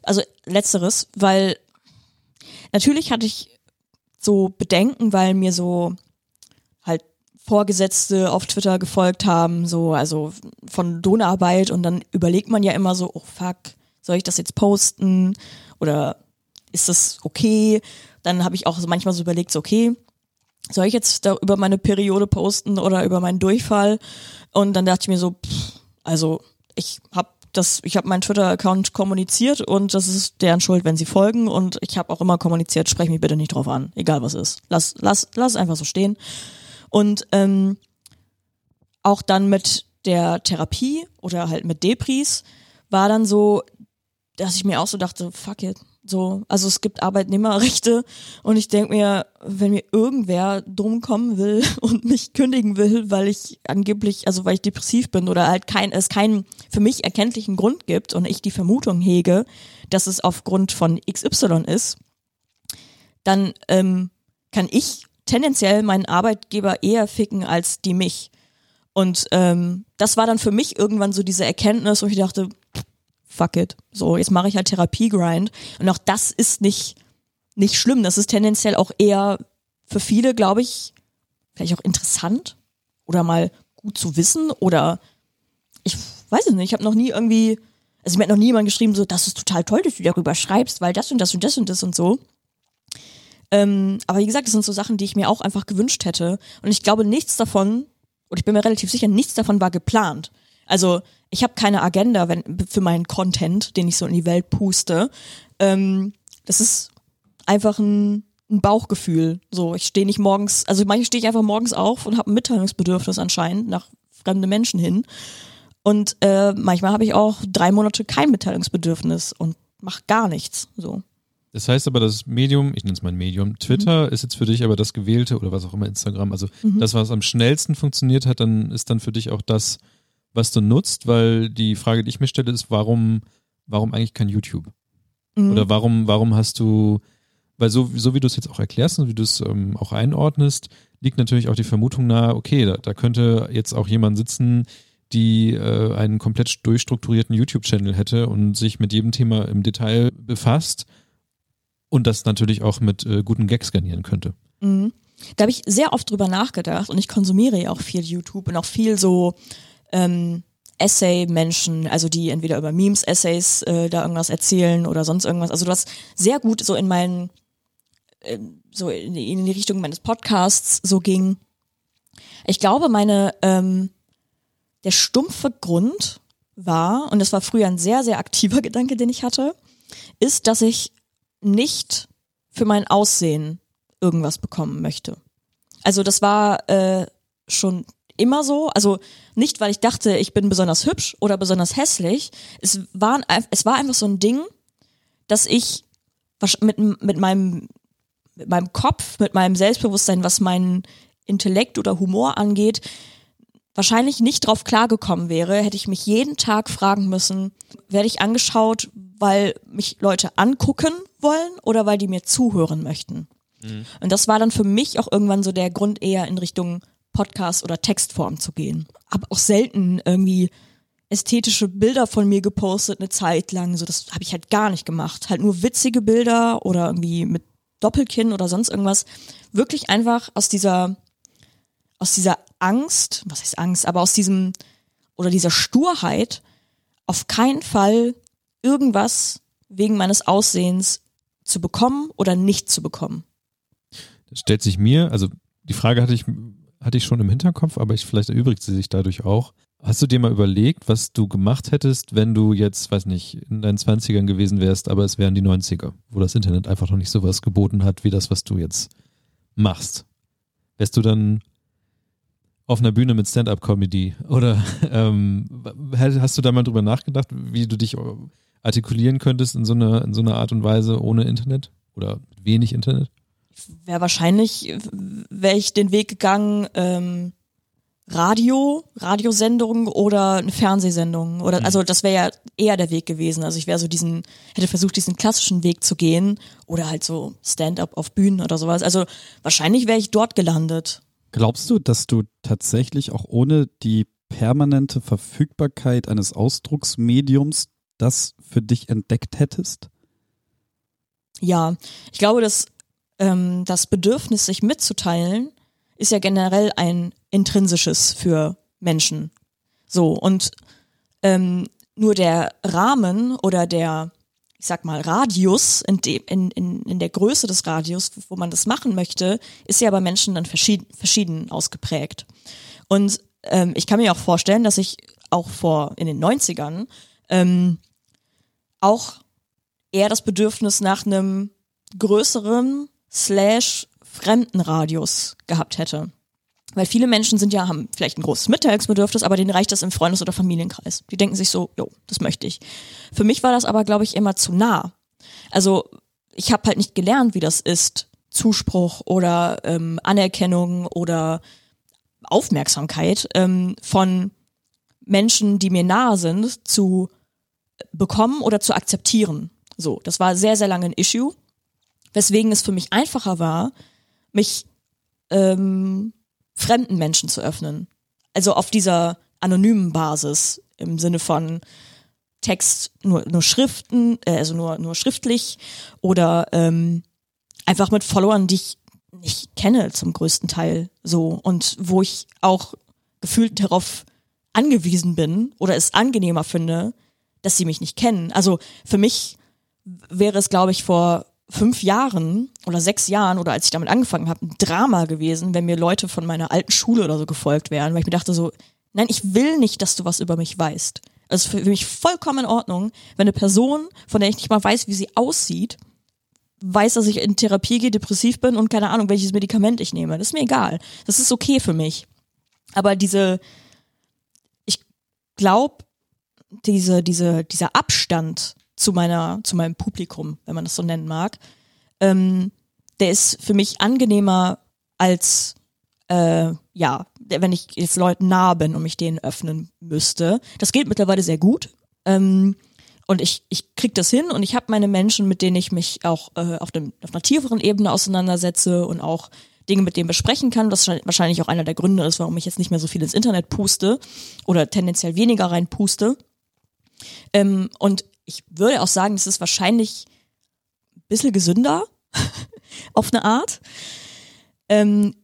Also letzteres, weil Natürlich hatte ich so Bedenken, weil mir so halt Vorgesetzte auf Twitter gefolgt haben, so, also von Donarbeit und dann überlegt man ja immer so, oh fuck, soll ich das jetzt posten oder ist das okay? Dann habe ich auch manchmal so überlegt, so, okay, soll ich jetzt da über meine Periode posten oder über meinen Durchfall? Und dann dachte ich mir so, pff, also ich habe das, ich habe meinen Twitter-Account kommuniziert und das ist deren Schuld, wenn sie folgen. Und ich habe auch immer kommuniziert, sprech mich bitte nicht drauf an, egal was ist. Lass, lass, lass einfach so stehen. Und ähm, auch dann mit der Therapie oder halt mit Depris war dann so, dass ich mir auch so dachte, fuck it, so, also es gibt Arbeitnehmerrechte und ich denke mir, wenn mir irgendwer drum kommen will und mich kündigen will, weil ich angeblich, also weil ich depressiv bin oder halt kein, es keinen für mich erkenntlichen Grund gibt und ich die Vermutung hege, dass es aufgrund von XY ist, dann ähm, kann ich tendenziell meinen Arbeitgeber eher ficken als die mich. Und ähm, das war dann für mich irgendwann so diese Erkenntnis, wo ich dachte, fuck it. So, jetzt mache ich halt Therapiegrind. Und auch das ist nicht nicht schlimm. Das ist tendenziell auch eher für viele, glaube ich, vielleicht auch interessant oder mal gut zu wissen oder ich weiß es nicht, ich habe noch nie irgendwie, also mir hat noch nie jemand geschrieben, so, das ist total toll, dass du darüber schreibst, weil das und das und das und das und so. Ähm, aber wie gesagt, das sind so Sachen, die ich mir auch einfach gewünscht hätte. Und ich glaube, nichts davon, und ich bin mir relativ sicher, nichts davon war geplant. Also ich habe keine Agenda wenn, für meinen Content, den ich so in die Welt puste. Ähm, das ist einfach ein, ein Bauchgefühl. So, ich stehe nicht morgens, also manchmal stehe ich einfach morgens auf und habe ein Mitteilungsbedürfnis anscheinend nach fremde Menschen hin. Und äh, manchmal habe ich auch drei Monate kein Mitteilungsbedürfnis und mache gar nichts. So. Das heißt aber, das Medium, ich nenne es mal ein Medium, Twitter mhm. ist jetzt für dich aber das gewählte oder was auch immer Instagram, also mhm. das, was am schnellsten funktioniert hat, dann ist dann für dich auch das, was du nutzt, weil die Frage, die ich mir stelle, ist, warum, warum eigentlich kein YouTube? Mhm. Oder warum, warum hast du, weil so, so wie du es jetzt auch erklärst und wie du es ähm, auch einordnest, liegt natürlich auch die Vermutung nahe, okay, da, da könnte jetzt auch jemand sitzen, die äh, einen komplett durchstrukturierten YouTube-Channel hätte und sich mit jedem Thema im Detail befasst und das natürlich auch mit äh, guten Gags garnieren könnte. Mhm. Da habe ich sehr oft drüber nachgedacht und ich konsumiere ja auch viel YouTube und auch viel so ähm, Essay-Menschen, also die entweder über Memes-Essays äh, da irgendwas erzählen oder sonst irgendwas. Also du hast sehr gut so in meinen, äh, so in die, in die Richtung meines Podcasts so ging. Ich glaube, meine, ähm, der stumpfe Grund war, und das war früher ein sehr, sehr aktiver Gedanke, den ich hatte, ist, dass ich nicht für mein Aussehen irgendwas bekommen möchte. Also das war äh, schon immer so. Also nicht, weil ich dachte, ich bin besonders hübsch oder besonders hässlich. Es war, es war einfach so ein Ding, dass ich mit, mit meinem mit meinem Kopf, mit meinem Selbstbewusstsein, was meinen Intellekt oder Humor angeht, wahrscheinlich nicht drauf klargekommen wäre, hätte ich mich jeden Tag fragen müssen, werde ich angeschaut, weil mich Leute angucken wollen oder weil die mir zuhören möchten. Mhm. Und das war dann für mich auch irgendwann so der Grund eher in Richtung Podcast oder Textform zu gehen. Hab auch selten irgendwie ästhetische Bilder von mir gepostet eine Zeit lang. So, das habe ich halt gar nicht gemacht. Halt nur witzige Bilder oder irgendwie mit Doppelkinn oder sonst irgendwas. Wirklich einfach aus dieser, aus dieser Angst, was heißt Angst, aber aus diesem oder dieser Sturheit auf keinen Fall irgendwas wegen meines Aussehens zu bekommen oder nicht zu bekommen. Das stellt sich mir, also die Frage hatte ich hatte ich schon im Hinterkopf, aber ich, vielleicht erübrigt sie sich dadurch auch. Hast du dir mal überlegt, was du gemacht hättest, wenn du jetzt, weiß nicht, in deinen 20ern gewesen wärst, aber es wären die 90er, wo das Internet einfach noch nicht so was geboten hat, wie das, was du jetzt machst? Wärst du dann auf einer Bühne mit Stand-up-Comedy? Oder ähm, hast du da mal drüber nachgedacht, wie du dich artikulieren könntest in so einer, in so einer Art und Weise ohne Internet oder wenig Internet? Wäre wahrscheinlich, wäre ich den Weg gegangen, ähm, Radio, Radiosendung oder eine Fernsehsendung. Oder mhm. also das wäre ja eher der Weg gewesen. Also ich wäre so diesen, hätte versucht, diesen klassischen Weg zu gehen oder halt so Stand-up auf Bühnen oder sowas. Also wahrscheinlich wäre ich dort gelandet. Glaubst du, dass du tatsächlich auch ohne die permanente Verfügbarkeit eines Ausdrucksmediums das für dich entdeckt hättest? Ja, ich glaube, dass ähm, das Bedürfnis, sich mitzuteilen, ist ja generell ein intrinsisches für Menschen. So, und ähm, nur der Rahmen oder der, ich sag mal, Radius, in, de, in, in, in der Größe des Radius, wo man das machen möchte, ist ja bei Menschen dann verschieden, verschieden ausgeprägt. Und ähm, ich kann mir auch vorstellen, dass ich auch vor in den 90ern ähm, auch eher das Bedürfnis nach einem größeren slash Fremdenradius gehabt hätte. Weil viele Menschen sind ja, haben vielleicht ein großes Mitteilungsbedürfnis, aber denen reicht das im Freundes- oder Familienkreis. Die denken sich so, jo, das möchte ich. Für mich war das aber, glaube ich, immer zu nah. Also ich habe halt nicht gelernt, wie das ist, Zuspruch oder ähm, Anerkennung oder Aufmerksamkeit ähm, von Menschen, die mir nahe sind, zu bekommen oder zu akzeptieren. So, das war sehr, sehr lange ein Issue weswegen es für mich einfacher war, mich ähm, fremden Menschen zu öffnen. Also auf dieser anonymen Basis im Sinne von Text nur, nur Schriften, äh, also nur, nur schriftlich oder ähm, einfach mit Followern, die ich nicht kenne zum größten Teil so und wo ich auch gefühlt darauf angewiesen bin oder es angenehmer finde, dass sie mich nicht kennen. Also für mich wäre es, glaube ich, vor fünf Jahren oder sechs Jahren oder als ich damit angefangen habe, ein Drama gewesen, wenn mir Leute von meiner alten Schule oder so gefolgt wären, weil ich mir dachte so, nein, ich will nicht, dass du was über mich weißt. Es ist für mich vollkommen in Ordnung, wenn eine Person, von der ich nicht mal weiß, wie sie aussieht, weiß, dass ich in Therapie gehe, depressiv bin und keine Ahnung, welches Medikament ich nehme. Das ist mir egal. Das ist okay für mich. Aber diese, ich glaube, diese, diese, dieser Abstand zu meiner, zu meinem Publikum, wenn man das so nennen mag, ähm, der ist für mich angenehmer als äh, ja, wenn ich jetzt Leuten nah bin und mich denen öffnen müsste. Das geht mittlerweile sehr gut. Ähm, und ich, ich krieg das hin und ich habe meine Menschen, mit denen ich mich auch äh, auf, dem, auf einer tieferen Ebene auseinandersetze und auch Dinge mit denen besprechen kann, was wahrscheinlich auch einer der Gründe ist, warum ich jetzt nicht mehr so viel ins Internet puste oder tendenziell weniger rein puste. Ähm, und ich würde auch sagen, das ist wahrscheinlich ein bisschen gesünder auf eine Art. Ähm,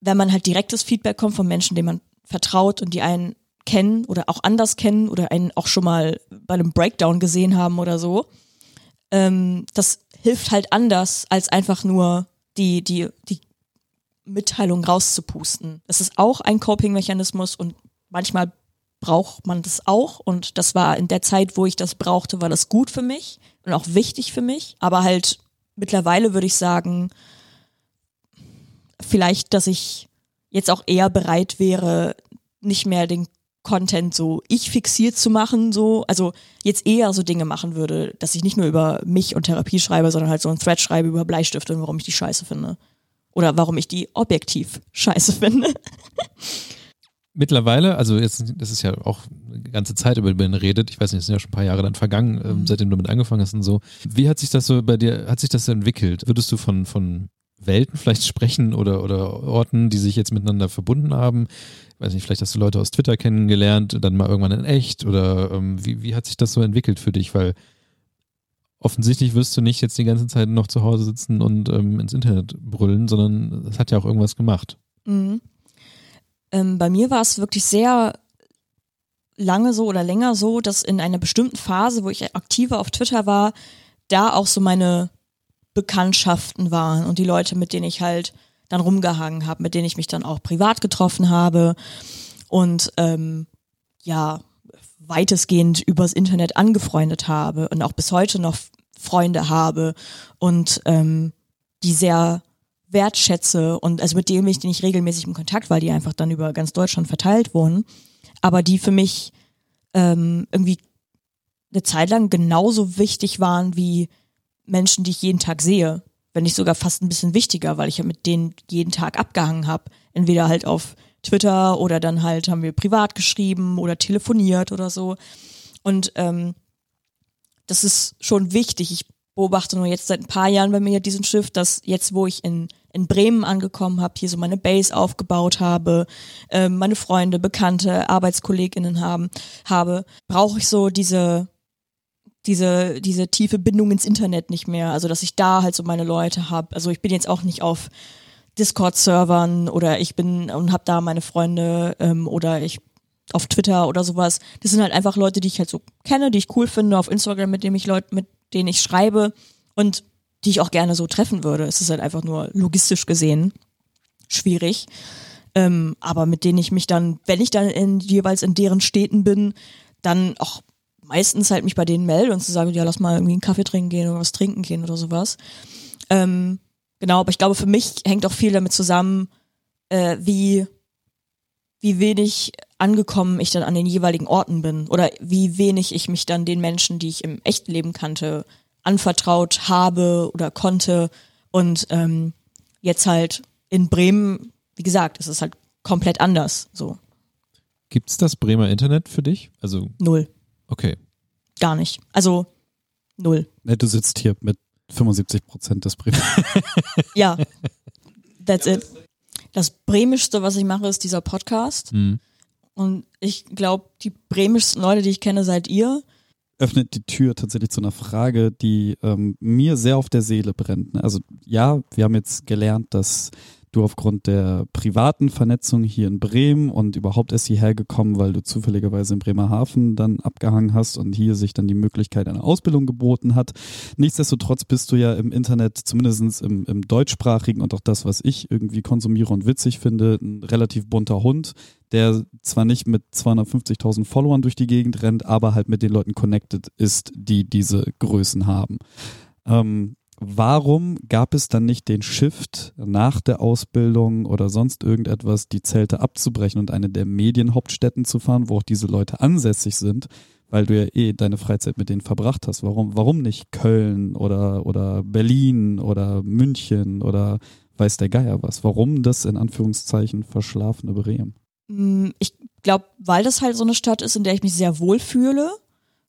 wenn man halt direktes Feedback kommt von Menschen, denen man vertraut und die einen kennen oder auch anders kennen oder einen auch schon mal bei einem Breakdown gesehen haben oder so. Ähm, das hilft halt anders, als einfach nur die, die, die Mitteilung rauszupusten. Das ist auch ein Coping-Mechanismus und manchmal braucht man das auch und das war in der Zeit, wo ich das brauchte, war das gut für mich und auch wichtig für mich. Aber halt mittlerweile würde ich sagen, vielleicht, dass ich jetzt auch eher bereit wäre, nicht mehr den Content so ich fixiert zu machen, so, also jetzt eher so Dinge machen würde, dass ich nicht nur über mich und Therapie schreibe, sondern halt so ein Thread schreibe über Bleistifte und warum ich die scheiße finde. Oder warum ich die objektiv scheiße finde. Mittlerweile, also jetzt, das ist ja auch eine ganze Zeit, über die man redet. Ich weiß nicht, es sind ja schon ein paar Jahre dann vergangen, ähm, mhm. seitdem du damit angefangen hast und so. Wie hat sich das so bei dir, hat sich das entwickelt? Würdest du von, von Welten vielleicht sprechen oder, oder Orten, die sich jetzt miteinander verbunden haben. Ich weiß nicht, vielleicht hast du Leute aus Twitter kennengelernt, dann mal irgendwann in echt oder ähm, wie, wie hat sich das so entwickelt für dich? Weil offensichtlich wirst du nicht jetzt die ganze Zeit noch zu Hause sitzen und ähm, ins Internet brüllen, sondern es hat ja auch irgendwas gemacht. Mhm. Ähm, bei mir war es wirklich sehr lange so oder länger so, dass in einer bestimmten Phase, wo ich aktiver auf Twitter war, da auch so meine Bekanntschaften waren und die Leute, mit denen ich halt dann rumgehangen habe, mit denen ich mich dann auch privat getroffen habe und ähm, ja, weitestgehend übers Internet angefreundet habe und auch bis heute noch Freunde habe und ähm, die sehr wertschätze und also mit denen bin ich nicht regelmäßig im Kontakt, weil die einfach dann über ganz Deutschland verteilt wohnen, aber die für mich ähm, irgendwie eine Zeit lang genauso wichtig waren wie Menschen, die ich jeden Tag sehe, wenn nicht sogar fast ein bisschen wichtiger, weil ich ja mit denen jeden Tag abgehangen habe. Entweder halt auf Twitter oder dann halt haben wir privat geschrieben oder telefoniert oder so. Und ähm, das ist schon wichtig. Ich beobachte nur jetzt seit ein paar Jahren bei mir diesen Shift, dass jetzt, wo ich in, in Bremen angekommen habe, hier so meine Base aufgebaut habe, äh, meine Freunde, Bekannte, ArbeitskollegInnen haben, habe, brauche ich so diese diese, diese tiefe Bindung ins Internet nicht mehr. Also, dass ich da halt so meine Leute habe. Also, ich bin jetzt auch nicht auf Discord-Servern oder ich bin und habe da meine Freunde ähm, oder ich auf Twitter oder sowas. Das sind halt einfach Leute, die ich halt so kenne, die ich cool finde, auf Instagram, mit denen ich Leute, mit denen ich schreibe und die ich auch gerne so treffen würde. Es ist halt einfach nur logistisch gesehen schwierig. Ähm, aber mit denen ich mich dann, wenn ich dann in, jeweils in deren Städten bin, dann auch meistens halt mich bei denen melde und zu sagen, ja, lass mal irgendwie einen Kaffee trinken gehen oder was trinken gehen oder sowas. Ähm, genau, aber ich glaube, für mich hängt auch viel damit zusammen, äh, wie, wie wenig angekommen ich dann an den jeweiligen Orten bin oder wie wenig ich mich dann den Menschen, die ich im echten Leben kannte, anvertraut habe oder konnte und ähm, jetzt halt in Bremen, wie gesagt, es ist halt komplett anders. So. Gibt's das Bremer Internet für dich? Also null. Okay. Gar nicht. Also null. Du sitzt hier mit 75 Prozent des Bremen. ja, that's it. Das Bremischste, was ich mache, ist dieser Podcast. Mhm. Und ich glaube, die bremischsten Leute, die ich kenne, seid ihr. öffnet die Tür tatsächlich zu einer Frage, die ähm, mir sehr auf der Seele brennt. Ne? Also ja, wir haben jetzt gelernt, dass du aufgrund der privaten Vernetzung hier in Bremen und überhaupt erst hierher gekommen, weil du zufälligerweise in Bremerhaven dann abgehangen hast und hier sich dann die Möglichkeit einer Ausbildung geboten hat. Nichtsdestotrotz bist du ja im Internet, zumindest im, im deutschsprachigen und auch das, was ich irgendwie konsumiere und witzig finde, ein relativ bunter Hund, der zwar nicht mit 250.000 Followern durch die Gegend rennt, aber halt mit den Leuten connected ist, die diese Größen haben. Ähm, warum gab es dann nicht den Shift nach der Ausbildung oder sonst irgendetwas, die Zelte abzubrechen und eine der Medienhauptstädten zu fahren, wo auch diese Leute ansässig sind, weil du ja eh deine Freizeit mit denen verbracht hast. Warum, warum nicht Köln oder, oder Berlin oder München oder weiß der Geier was? Warum das in Anführungszeichen verschlafene Bremen? Mm, ich glaube, weil das halt so eine Stadt ist, in der ich mich sehr wohl fühle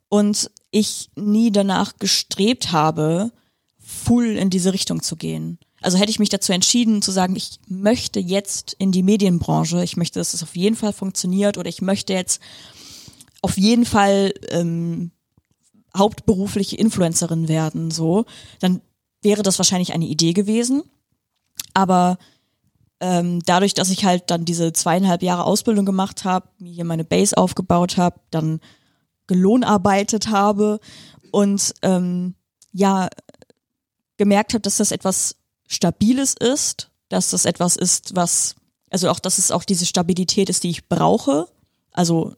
und ich nie danach gestrebt habe, full in diese Richtung zu gehen. Also hätte ich mich dazu entschieden zu sagen, ich möchte jetzt in die Medienbranche, ich möchte, dass es auf jeden Fall funktioniert oder ich möchte jetzt auf jeden Fall ähm, hauptberufliche Influencerin werden, so, dann wäre das wahrscheinlich eine Idee gewesen. Aber ähm, dadurch, dass ich halt dann diese zweieinhalb Jahre Ausbildung gemacht habe, mir hier meine Base aufgebaut habe, dann gelohnarbeitet habe und ähm, ja gemerkt habe, dass das etwas Stabiles ist, dass das etwas ist, was, also auch, dass es auch diese Stabilität ist, die ich brauche. Also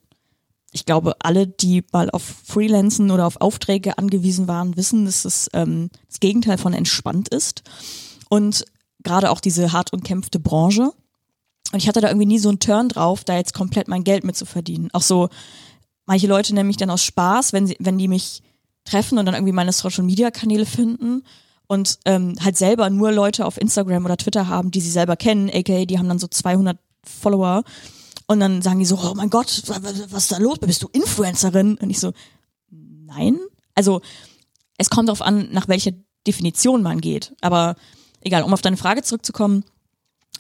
ich glaube, alle, die mal auf Freelancen oder auf Aufträge angewiesen waren, wissen, dass es ähm, das Gegenteil von entspannt ist. Und gerade auch diese hart umkämpfte Branche. Und ich hatte da irgendwie nie so einen Turn drauf, da jetzt komplett mein Geld mit zu verdienen. Auch so, manche Leute nennen mich dann aus Spaß, wenn sie, wenn die mich treffen und dann irgendwie meine Social Media Kanäle finden und ähm, halt selber nur Leute auf Instagram oder Twitter haben, die sie selber kennen, aka die haben dann so 200 Follower und dann sagen die so, oh mein Gott, was ist da los? Bist du Influencerin? Und ich so, nein. Also es kommt darauf an, nach welcher Definition man geht. Aber egal, um auf deine Frage zurückzukommen,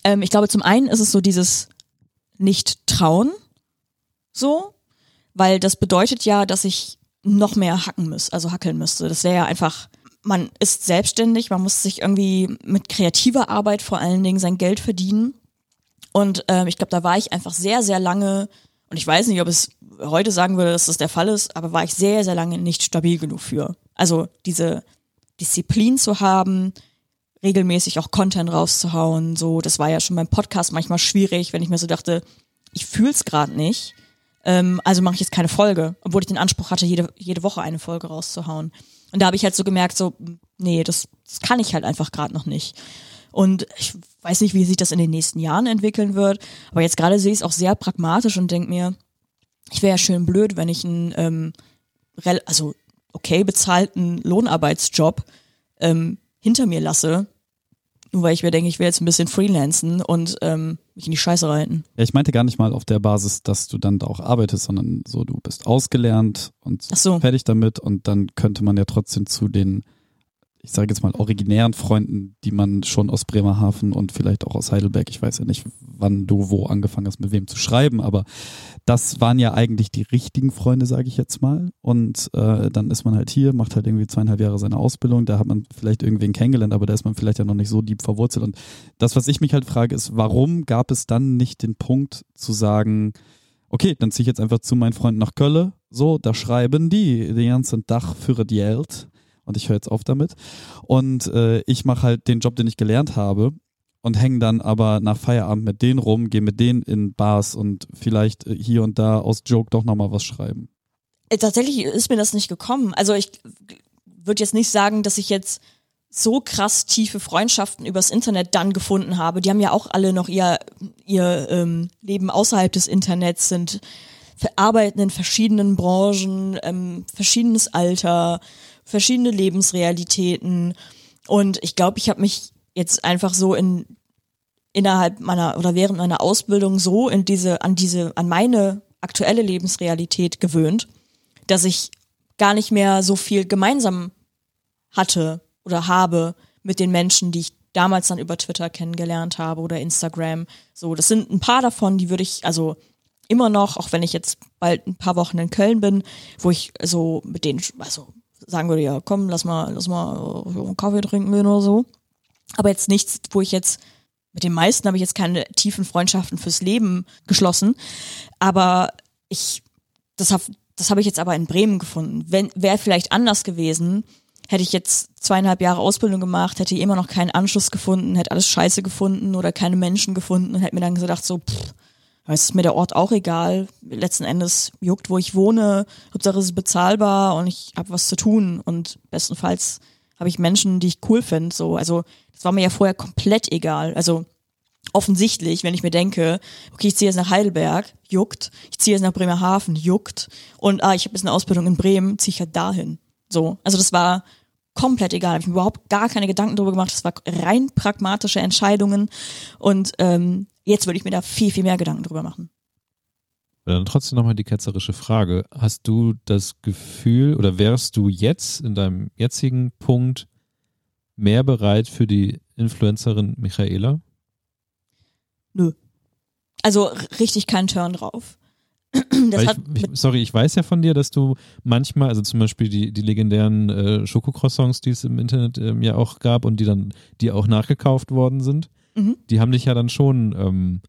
ähm, ich glaube, zum einen ist es so dieses nicht trauen, so, weil das bedeutet ja, dass ich noch mehr hacken muss, also hackeln müsste. Das wäre ja einfach man ist selbstständig, man muss sich irgendwie mit kreativer Arbeit vor allen Dingen sein Geld verdienen. Und ähm, ich glaube, da war ich einfach sehr, sehr lange, und ich weiß nicht, ob es heute sagen würde, dass das der Fall ist, aber war ich sehr, sehr lange nicht stabil genug für. Also diese Disziplin zu haben, regelmäßig auch Content rauszuhauen, so, das war ja schon beim Podcast manchmal schwierig, wenn ich mir so dachte, ich fühl's gerade nicht. Ähm, also mache ich jetzt keine Folge, obwohl ich den Anspruch hatte, jede, jede Woche eine Folge rauszuhauen. Und da habe ich halt so gemerkt, so, nee, das, das kann ich halt einfach gerade noch nicht. Und ich weiß nicht, wie sich das in den nächsten Jahren entwickeln wird, aber jetzt gerade sehe ich es auch sehr pragmatisch und denke mir, ich wäre ja schön blöd, wenn ich einen, ähm, also okay bezahlten Lohnarbeitsjob ähm, hinter mir lasse, nur weil ich mir denke, ich will jetzt ein bisschen freelancen und ähm, mich in die Scheiße reiten. Ja, ich meinte gar nicht mal auf der Basis, dass du dann da auch arbeitest, sondern so, du bist ausgelernt und so. fertig damit und dann könnte man ja trotzdem zu den ich sage jetzt mal, originären Freunden, die man schon aus Bremerhaven und vielleicht auch aus Heidelberg, ich weiß ja nicht, wann du wo angefangen hast, mit wem zu schreiben, aber das waren ja eigentlich die richtigen Freunde, sage ich jetzt mal. Und äh, dann ist man halt hier, macht halt irgendwie zweieinhalb Jahre seine Ausbildung, da hat man vielleicht irgendwen kennengelernt, aber da ist man vielleicht ja noch nicht so deep verwurzelt. Und das, was ich mich halt frage, ist, warum gab es dann nicht den Punkt zu sagen, okay, dann ziehe ich jetzt einfach zu meinen Freunden nach Köln, so, da schreiben die den ganzen Tag für die Geld und ich höre jetzt auf damit. Und äh, ich mache halt den Job, den ich gelernt habe und hänge dann aber nach Feierabend mit denen rum, gehe mit denen in Bars und vielleicht äh, hier und da aus Joke doch nochmal was schreiben. Äh, tatsächlich ist mir das nicht gekommen. Also ich würde jetzt nicht sagen, dass ich jetzt so krass tiefe Freundschaften übers Internet dann gefunden habe. Die haben ja auch alle noch ihr, ihr ähm, Leben außerhalb des Internets, sind arbeiten in verschiedenen Branchen, ähm, verschiedenes Alter, verschiedene Lebensrealitäten. Und ich glaube, ich habe mich jetzt einfach so in innerhalb meiner oder während meiner Ausbildung so in diese an diese an meine aktuelle Lebensrealität gewöhnt, dass ich gar nicht mehr so viel gemeinsam hatte oder habe mit den Menschen, die ich damals dann über Twitter kennengelernt habe oder Instagram. So, das sind ein paar davon, die würde ich, also immer noch, auch wenn ich jetzt bald ein paar Wochen in Köln bin, wo ich so mit denen, also sagen würde, ja, komm, lass mal, lass mal äh, einen Kaffee trinken gehen oder so. Aber jetzt nichts, wo ich jetzt, mit den meisten habe ich jetzt keine tiefen Freundschaften fürs Leben geschlossen. Aber ich, das habe das hab ich jetzt aber in Bremen gefunden. Wäre vielleicht anders gewesen, hätte ich jetzt zweieinhalb Jahre Ausbildung gemacht, hätte immer noch keinen Anschluss gefunden, hätte alles scheiße gefunden oder keine Menschen gefunden und hätte mir dann gedacht, so, pff, es ist mir der Ort auch egal. Letzten Endes juckt, wo ich wohne. Hauptsache es ist bezahlbar und ich habe was zu tun. Und bestenfalls habe ich Menschen, die ich cool finde. So, also das war mir ja vorher komplett egal. Also offensichtlich, wenn ich mir denke, okay, ich ziehe jetzt nach Heidelberg, juckt, ich ziehe jetzt nach Bremerhaven, juckt und ah, ich habe jetzt eine Ausbildung in Bremen, ziehe ich halt dahin. So, also das war komplett egal. Habe ich mir überhaupt gar keine Gedanken darüber gemacht. Das war rein pragmatische Entscheidungen und ähm, jetzt würde ich mir da viel, viel mehr Gedanken drüber machen. dann trotzdem nochmal die ketzerische Frage. Hast du das Gefühl oder wärst du jetzt in deinem jetzigen Punkt mehr bereit für die Influencerin Michaela? Nö. Also richtig keinen Turn drauf. Ich, ich, sorry, ich weiß ja von dir, dass du manchmal, also zum Beispiel die, die legendären äh, Schokocroissants, die es im Internet ähm, ja auch gab und die dann, die auch nachgekauft worden sind, mhm. die haben dich ja dann schon ähm,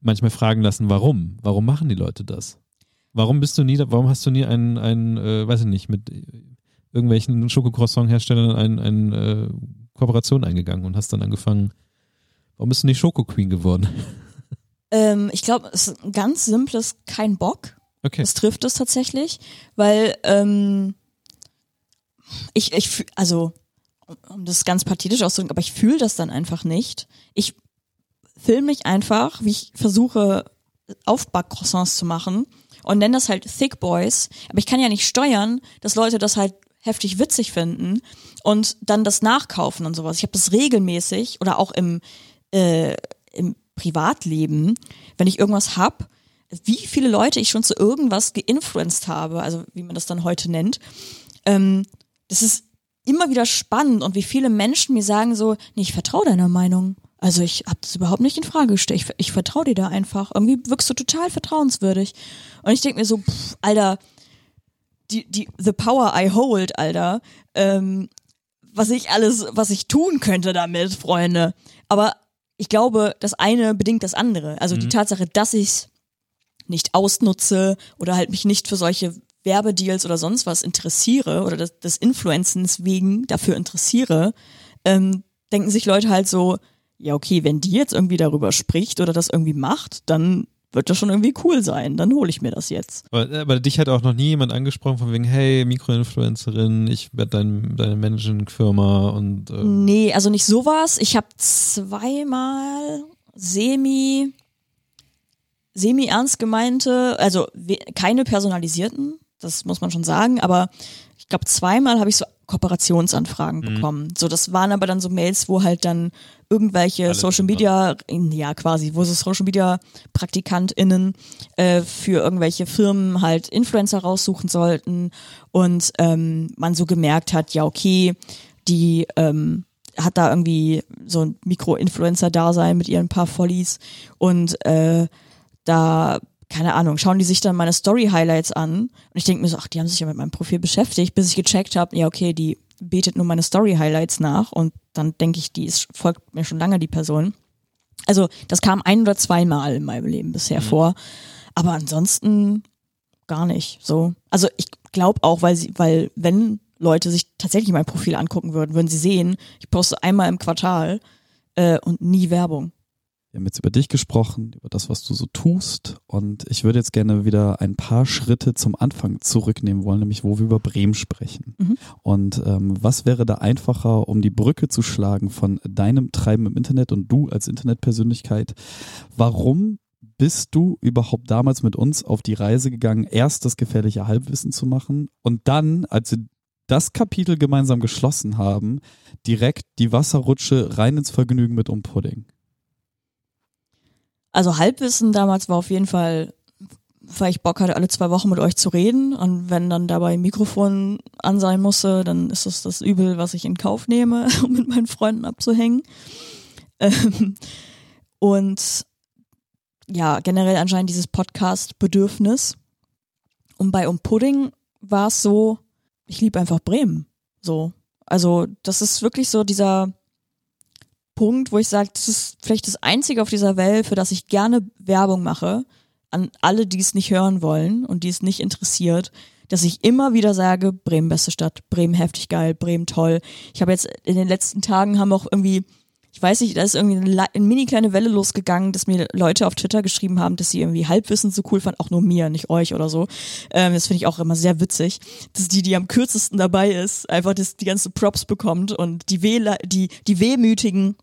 manchmal fragen lassen, warum? Warum machen die Leute das? Warum bist du nie, warum hast du nie einen, einen äh, weiß ich nicht, mit irgendwelchen Schokocroissant-Herstellern eine ein, äh, Kooperation eingegangen und hast dann angefangen, warum bist du nicht Schoko Queen geworden? Ähm, ich glaube, es ist ein ganz simples kein Bock. Okay. Das trifft es tatsächlich, weil ähm, ich, ich, also um das ganz pathetisch auszudrücken, aber ich fühle das dann einfach nicht. Ich filme mich einfach, wie ich versuche, Aufbackcroissants zu machen und nenne das halt Thick Boys. Aber ich kann ja nicht steuern, dass Leute das halt heftig witzig finden und dann das nachkaufen und sowas. Ich habe das regelmäßig oder auch im, äh, im Privatleben, wenn ich irgendwas hab, wie viele Leute ich schon zu irgendwas geinfluenced habe, also wie man das dann heute nennt. Ähm, das ist immer wieder spannend und wie viele Menschen mir sagen so, nee, ich vertraue deiner Meinung. Also ich habe das überhaupt nicht in Frage gestellt. Ich, ich vertraue dir da einfach. Irgendwie wirkst du total vertrauenswürdig. Und ich denke mir so, pff, Alter, die, die, the power I hold, Alter. Ähm, was ich alles, was ich tun könnte damit, Freunde. Aber ich glaube, das eine bedingt das andere. Also mhm. die Tatsache, dass ich es nicht ausnutze oder halt mich nicht für solche Werbedeals oder sonst was interessiere oder des, des Influenzens wegen dafür interessiere, ähm, denken sich Leute halt so, ja okay, wenn die jetzt irgendwie darüber spricht oder das irgendwie macht, dann wird das schon irgendwie cool sein, dann hole ich mir das jetzt. Aber, aber, dich hat auch noch nie jemand angesprochen von wegen, hey, Mikroinfluencerin, ich werde dein, deine Managing-Firma und ähm Nee, also nicht sowas. Ich habe zweimal semi semi ernst gemeinte, also keine personalisierten, das muss man schon sagen, aber ich glaube zweimal habe ich so Kooperationsanfragen mhm. bekommen. So, das waren aber dann so Mails, wo halt dann irgendwelche Alle Social Media, ja quasi, wo so Social Media PraktikantInnen äh, für irgendwelche Firmen halt Influencer raussuchen sollten und ähm, man so gemerkt hat, ja okay, die ähm, hat da irgendwie so ein Mikro-Influencer-Dasein mit ihren paar Follies und äh, da keine Ahnung, schauen die sich dann meine Story-Highlights an und ich denke mir so, ach, die haben sich ja mit meinem Profil beschäftigt, bis ich gecheckt habe, ja, okay, die betet nur meine Story-Highlights nach und dann denke ich, die ist, folgt mir schon lange die Person. Also das kam ein oder zweimal in meinem Leben bisher mhm. vor, aber ansonsten gar nicht so. Also ich glaube auch, weil sie, weil wenn Leute sich tatsächlich mein Profil angucken würden, würden sie sehen, ich poste einmal im Quartal äh, und nie Werbung. Wir haben jetzt über dich gesprochen, über das, was du so tust. Und ich würde jetzt gerne wieder ein paar Schritte zum Anfang zurücknehmen wollen, nämlich wo wir über Bremen sprechen. Mhm. Und ähm, was wäre da einfacher, um die Brücke zu schlagen von deinem Treiben im Internet und du als Internetpersönlichkeit? Warum bist du überhaupt damals mit uns auf die Reise gegangen, erst das gefährliche Halbwissen zu machen und dann, als wir das Kapitel gemeinsam geschlossen haben, direkt die Wasserrutsche rein ins Vergnügen mit Umpudding? Also Halbwissen damals war auf jeden Fall, weil ich Bock hatte, alle zwei Wochen mit euch zu reden. Und wenn dann dabei ein Mikrofon an sein musste, dann ist das das Übel, was ich in Kauf nehme, um mit meinen Freunden abzuhängen. Ähm, und ja, generell anscheinend dieses Podcast-Bedürfnis. Und bei Um Pudding war es so, ich liebe einfach Bremen. So. Also, das ist wirklich so dieser Punkt, wo ich sage, das ist vielleicht das Einzige auf dieser Welt, für das ich gerne Werbung mache, an alle, die es nicht hören wollen und die es nicht interessiert, dass ich immer wieder sage, Bremen beste Stadt, Bremen heftig geil, Bremen toll. Ich habe jetzt in den letzten Tagen haben auch irgendwie ich weiß nicht, da ist irgendwie eine, eine mini kleine Welle losgegangen, dass mir Leute auf Twitter geschrieben haben, dass sie irgendwie Halbwissen so cool fanden, auch nur mir, nicht euch oder so. Ähm, das finde ich auch immer sehr witzig, dass die, die am kürzesten dabei ist, einfach das, die ganzen Props bekommt und die Wähler, die, die wehmütigen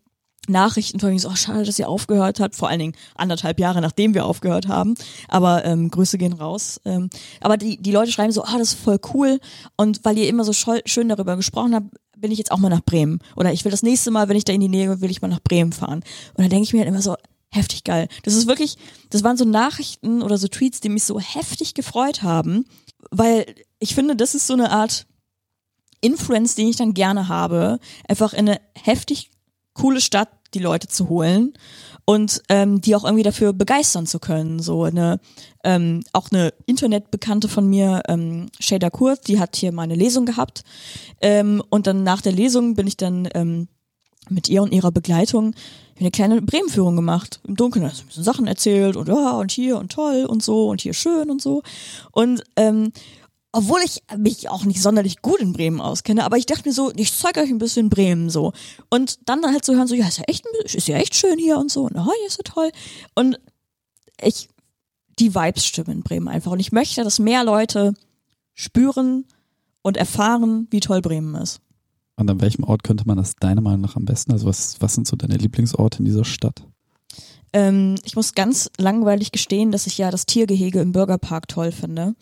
Nachrichten von mir so, oh, schade, dass ihr aufgehört habt, vor allen Dingen anderthalb Jahre nachdem wir aufgehört haben. Aber ähm, Grüße gehen raus. Ähm, aber die, die Leute schreiben so, ah, oh, das ist voll cool. Und weil ihr immer so schön darüber gesprochen habt, bin ich jetzt auch mal nach Bremen. Oder ich will das nächste Mal, wenn ich da in die Nähe will, ich mal nach Bremen fahren. Und dann denke ich mir halt immer so, heftig geil. Das ist wirklich, das waren so Nachrichten oder so Tweets, die mich so heftig gefreut haben, weil ich finde, das ist so eine Art Influence, den ich dann gerne habe, einfach in eine heftig coole Stadt die Leute zu holen und ähm, die auch irgendwie dafür begeistern zu können. So eine ähm, auch eine Internetbekannte von mir, ähm, Shada Kurt, die hat hier mal eine Lesung gehabt ähm, und dann nach der Lesung bin ich dann ähm, mit ihr und ihrer Begleitung eine kleine Bremenführung gemacht. Im Dunkeln hat ein bisschen Sachen erzählt und ja und hier und toll und so und hier schön und so und ähm, obwohl ich mich auch nicht sonderlich gut in Bremen auskenne, aber ich dachte mir so, ich zeige euch ein bisschen Bremen so. Und dann halt zu hören, so, ja, ist ja echt, ist ja echt schön hier und so, und oh, hier ist so toll. Und ich, die Vibes stimmen in Bremen einfach. Und ich möchte, dass mehr Leute spüren und erfahren, wie toll Bremen ist. Und an welchem Ort könnte man das deiner Meinung nach am besten? Also was, was sind so deine Lieblingsorte in dieser Stadt? Ähm, ich muss ganz langweilig gestehen, dass ich ja das Tiergehege im Bürgerpark toll finde.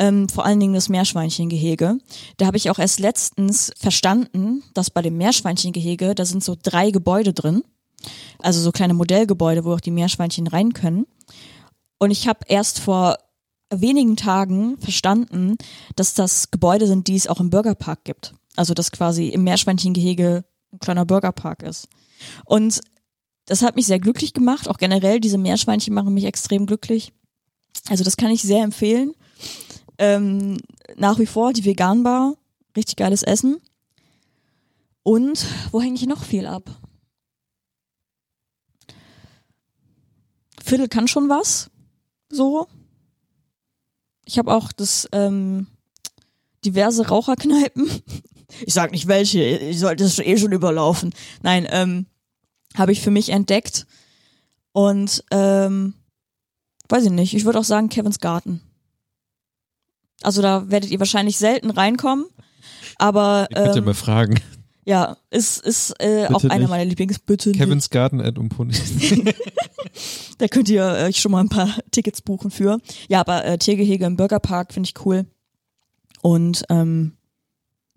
Ähm, vor allen Dingen das Meerschweinchengehege. Da habe ich auch erst letztens verstanden, dass bei dem Meerschweinchengehege, da sind so drei Gebäude drin. Also so kleine Modellgebäude, wo auch die Meerschweinchen rein können. Und ich habe erst vor wenigen Tagen verstanden, dass das Gebäude sind, die es auch im Bürgerpark gibt. Also dass quasi im Meerschweinchengehege ein kleiner Bürgerpark ist. Und das hat mich sehr glücklich gemacht. Auch generell, diese Meerschweinchen machen mich extrem glücklich. Also das kann ich sehr empfehlen. Ähm, nach wie vor die Veganbar, richtig geiles Essen. Und wo hänge ich noch viel ab? Viertel kann schon was. So. Ich habe auch das ähm, diverse Raucherkneipen. Ich sag nicht welche, ich sollte es eh schon überlaufen. Nein, ähm, habe ich für mich entdeckt. Und ähm, weiß ich nicht, ich würde auch sagen Kevins Garten. Also da werdet ihr wahrscheinlich selten reinkommen, aber ähm, Bitte mal fragen. Ja, ist, ist äh, auch einer meiner Lieblings. Bitte Kevins. Garten at da könnt ihr euch schon mal ein paar Tickets buchen für. Ja, aber äh, Tiergehege im Bürgerpark finde ich cool. Und ähm,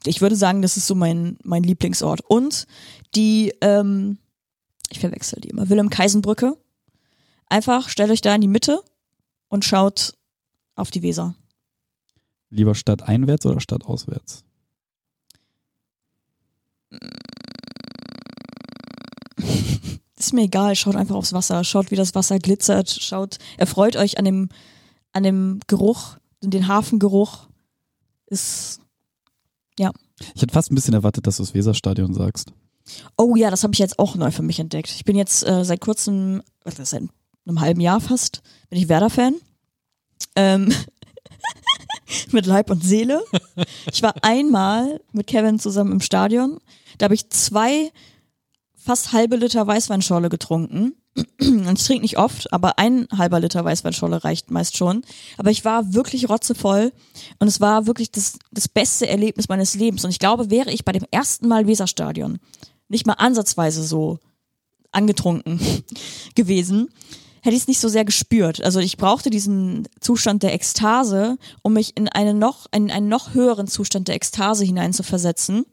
ich würde sagen, das ist so mein, mein Lieblingsort. Und die ähm, ich verwechsel die immer. Wilhelm-Kaisenbrücke. Einfach stellt euch da in die Mitte und schaut auf die Weser. Lieber stadteinwärts oder stadtauswärts? Ist mir egal, schaut einfach aufs Wasser, schaut, wie das Wasser glitzert, schaut, erfreut euch an dem, an dem Geruch, den Hafengeruch. Ist, ja. Ich hätte fast ein bisschen erwartet, dass du das Weserstadion sagst. Oh ja, das habe ich jetzt auch neu für mich entdeckt. Ich bin jetzt äh, seit kurzem, also seit einem halben Jahr fast, bin ich Werder-Fan. Ähm, mit Leib und Seele. Ich war einmal mit Kevin zusammen im Stadion. Da habe ich zwei fast halbe Liter Weißweinschorle getrunken. Und ich trinke nicht oft, aber ein halber Liter Weißweinschorle reicht meist schon. Aber ich war wirklich rotzevoll und es war wirklich das, das beste Erlebnis meines Lebens. Und ich glaube, wäre ich bei dem ersten Mal Weserstadion nicht mal ansatzweise so angetrunken gewesen, hätte ich es nicht so sehr gespürt. Also ich brauchte diesen Zustand der Ekstase, um mich in einen noch, in einen noch höheren Zustand der Ekstase hineinzuversetzen.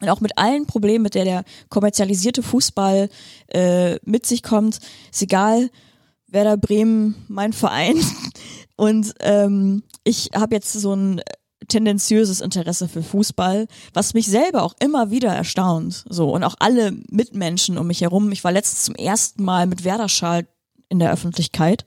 Und auch mit allen Problemen, mit der der kommerzialisierte Fußball äh, mit sich kommt, ist egal, Werder Bremen, mein Verein. Und ähm, ich habe jetzt so ein tendenziöses Interesse für Fußball, was mich selber auch immer wieder erstaunt. So und auch alle Mitmenschen um mich herum. Ich war letztens zum ersten Mal mit Werder-Schal in der Öffentlichkeit.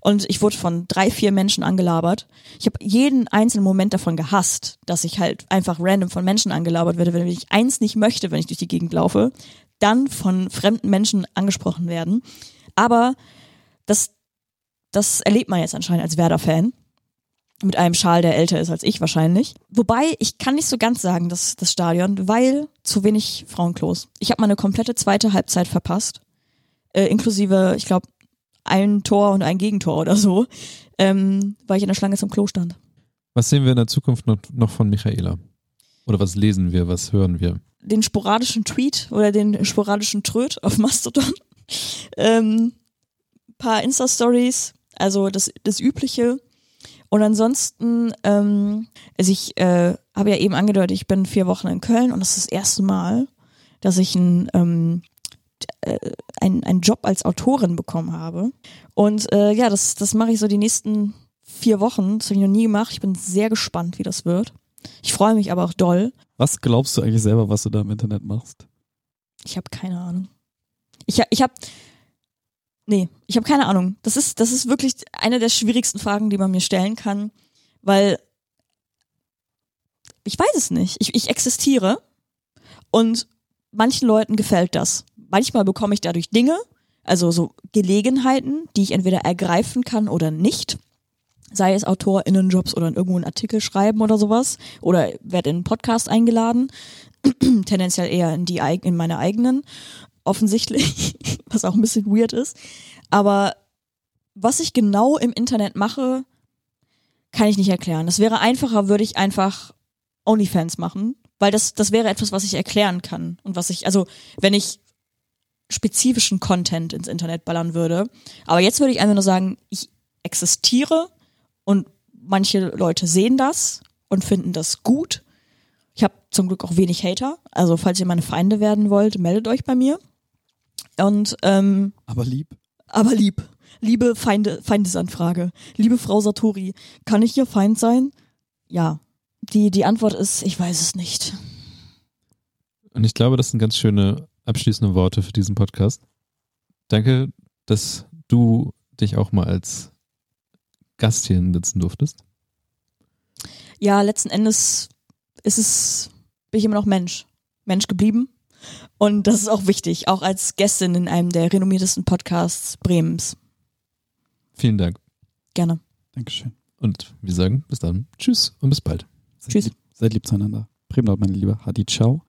Und ich wurde von drei, vier Menschen angelabert. Ich habe jeden einzelnen Moment davon gehasst, dass ich halt einfach random von Menschen angelabert werde, wenn ich eins nicht möchte, wenn ich durch die Gegend laufe, dann von fremden Menschen angesprochen werden. Aber das, das erlebt man jetzt anscheinend als Werder-Fan. Mit einem Schal, der älter ist als ich wahrscheinlich. Wobei, ich kann nicht so ganz sagen, dass das Stadion, weil zu wenig Frauenklos. Ich habe meine komplette zweite Halbzeit verpasst. Äh, inklusive, ich glaube, ein Tor und ein Gegentor oder so, ähm, weil ich in der Schlange zum Klo stand. Was sehen wir in der Zukunft noch, noch von Michaela? Oder was lesen wir, was hören wir? Den sporadischen Tweet oder den sporadischen Tröd auf Mastodon. ähm, paar Insta-Stories, also das, das Übliche. Und ansonsten, ähm, also ich äh, habe ja eben angedeutet, ich bin vier Wochen in Köln und das ist das erste Mal, dass ich ein, ähm, äh, ein, einen Job als Autorin bekommen habe. Und äh, ja, das, das mache ich so die nächsten vier Wochen. Das habe ich noch nie gemacht. Ich bin sehr gespannt, wie das wird. Ich freue mich aber auch doll. Was glaubst du eigentlich selber, was du da im Internet machst? Ich habe keine Ahnung. Ich, ich habe Nee, ich habe keine Ahnung. Das ist, das ist wirklich eine der schwierigsten Fragen, die man mir stellen kann, weil ich weiß es nicht. Ich, ich existiere und manchen Leuten gefällt das. Manchmal bekomme ich dadurch Dinge, also so Gelegenheiten, die ich entweder ergreifen kann oder nicht. Sei es AutorInnenjobs oder irgendwo einen Artikel schreiben oder sowas. Oder werde in einen Podcast eingeladen. Tendenziell eher in die in meine eigenen offensichtlich, was auch ein bisschen weird ist. Aber was ich genau im Internet mache, kann ich nicht erklären. Es wäre einfacher, würde ich einfach OnlyFans machen, weil das, das wäre etwas, was ich erklären kann und was ich, also wenn ich spezifischen Content ins Internet ballern würde. Aber jetzt würde ich einfach nur sagen, ich existiere und manche Leute sehen das und finden das gut. Ich habe zum Glück auch wenig Hater. Also falls ihr meine Feinde werden wollt, meldet euch bei mir. Und ähm, Aber lieb. aber lieb. Liebe Feinde, Feindesanfrage. Liebe Frau Satori, kann ich Ihr Feind sein? Ja. Die, die Antwort ist, ich weiß es nicht. Und ich glaube, das sind ganz schöne abschließende Worte für diesen Podcast. Danke, dass du dich auch mal als Gast hier sitzen durftest. Ja, letzten Endes ist es, bin ich immer noch Mensch. Mensch geblieben. Und das ist auch wichtig, auch als Gästin in einem der renommiertesten Podcasts Bremens. Vielen Dank. Gerne. Dankeschön. Und wir sagen bis dann. Tschüss und bis bald. Seid Tschüss. Lieb, seid lieb zueinander. Bremen, meine Liebe. Hadi, ciao.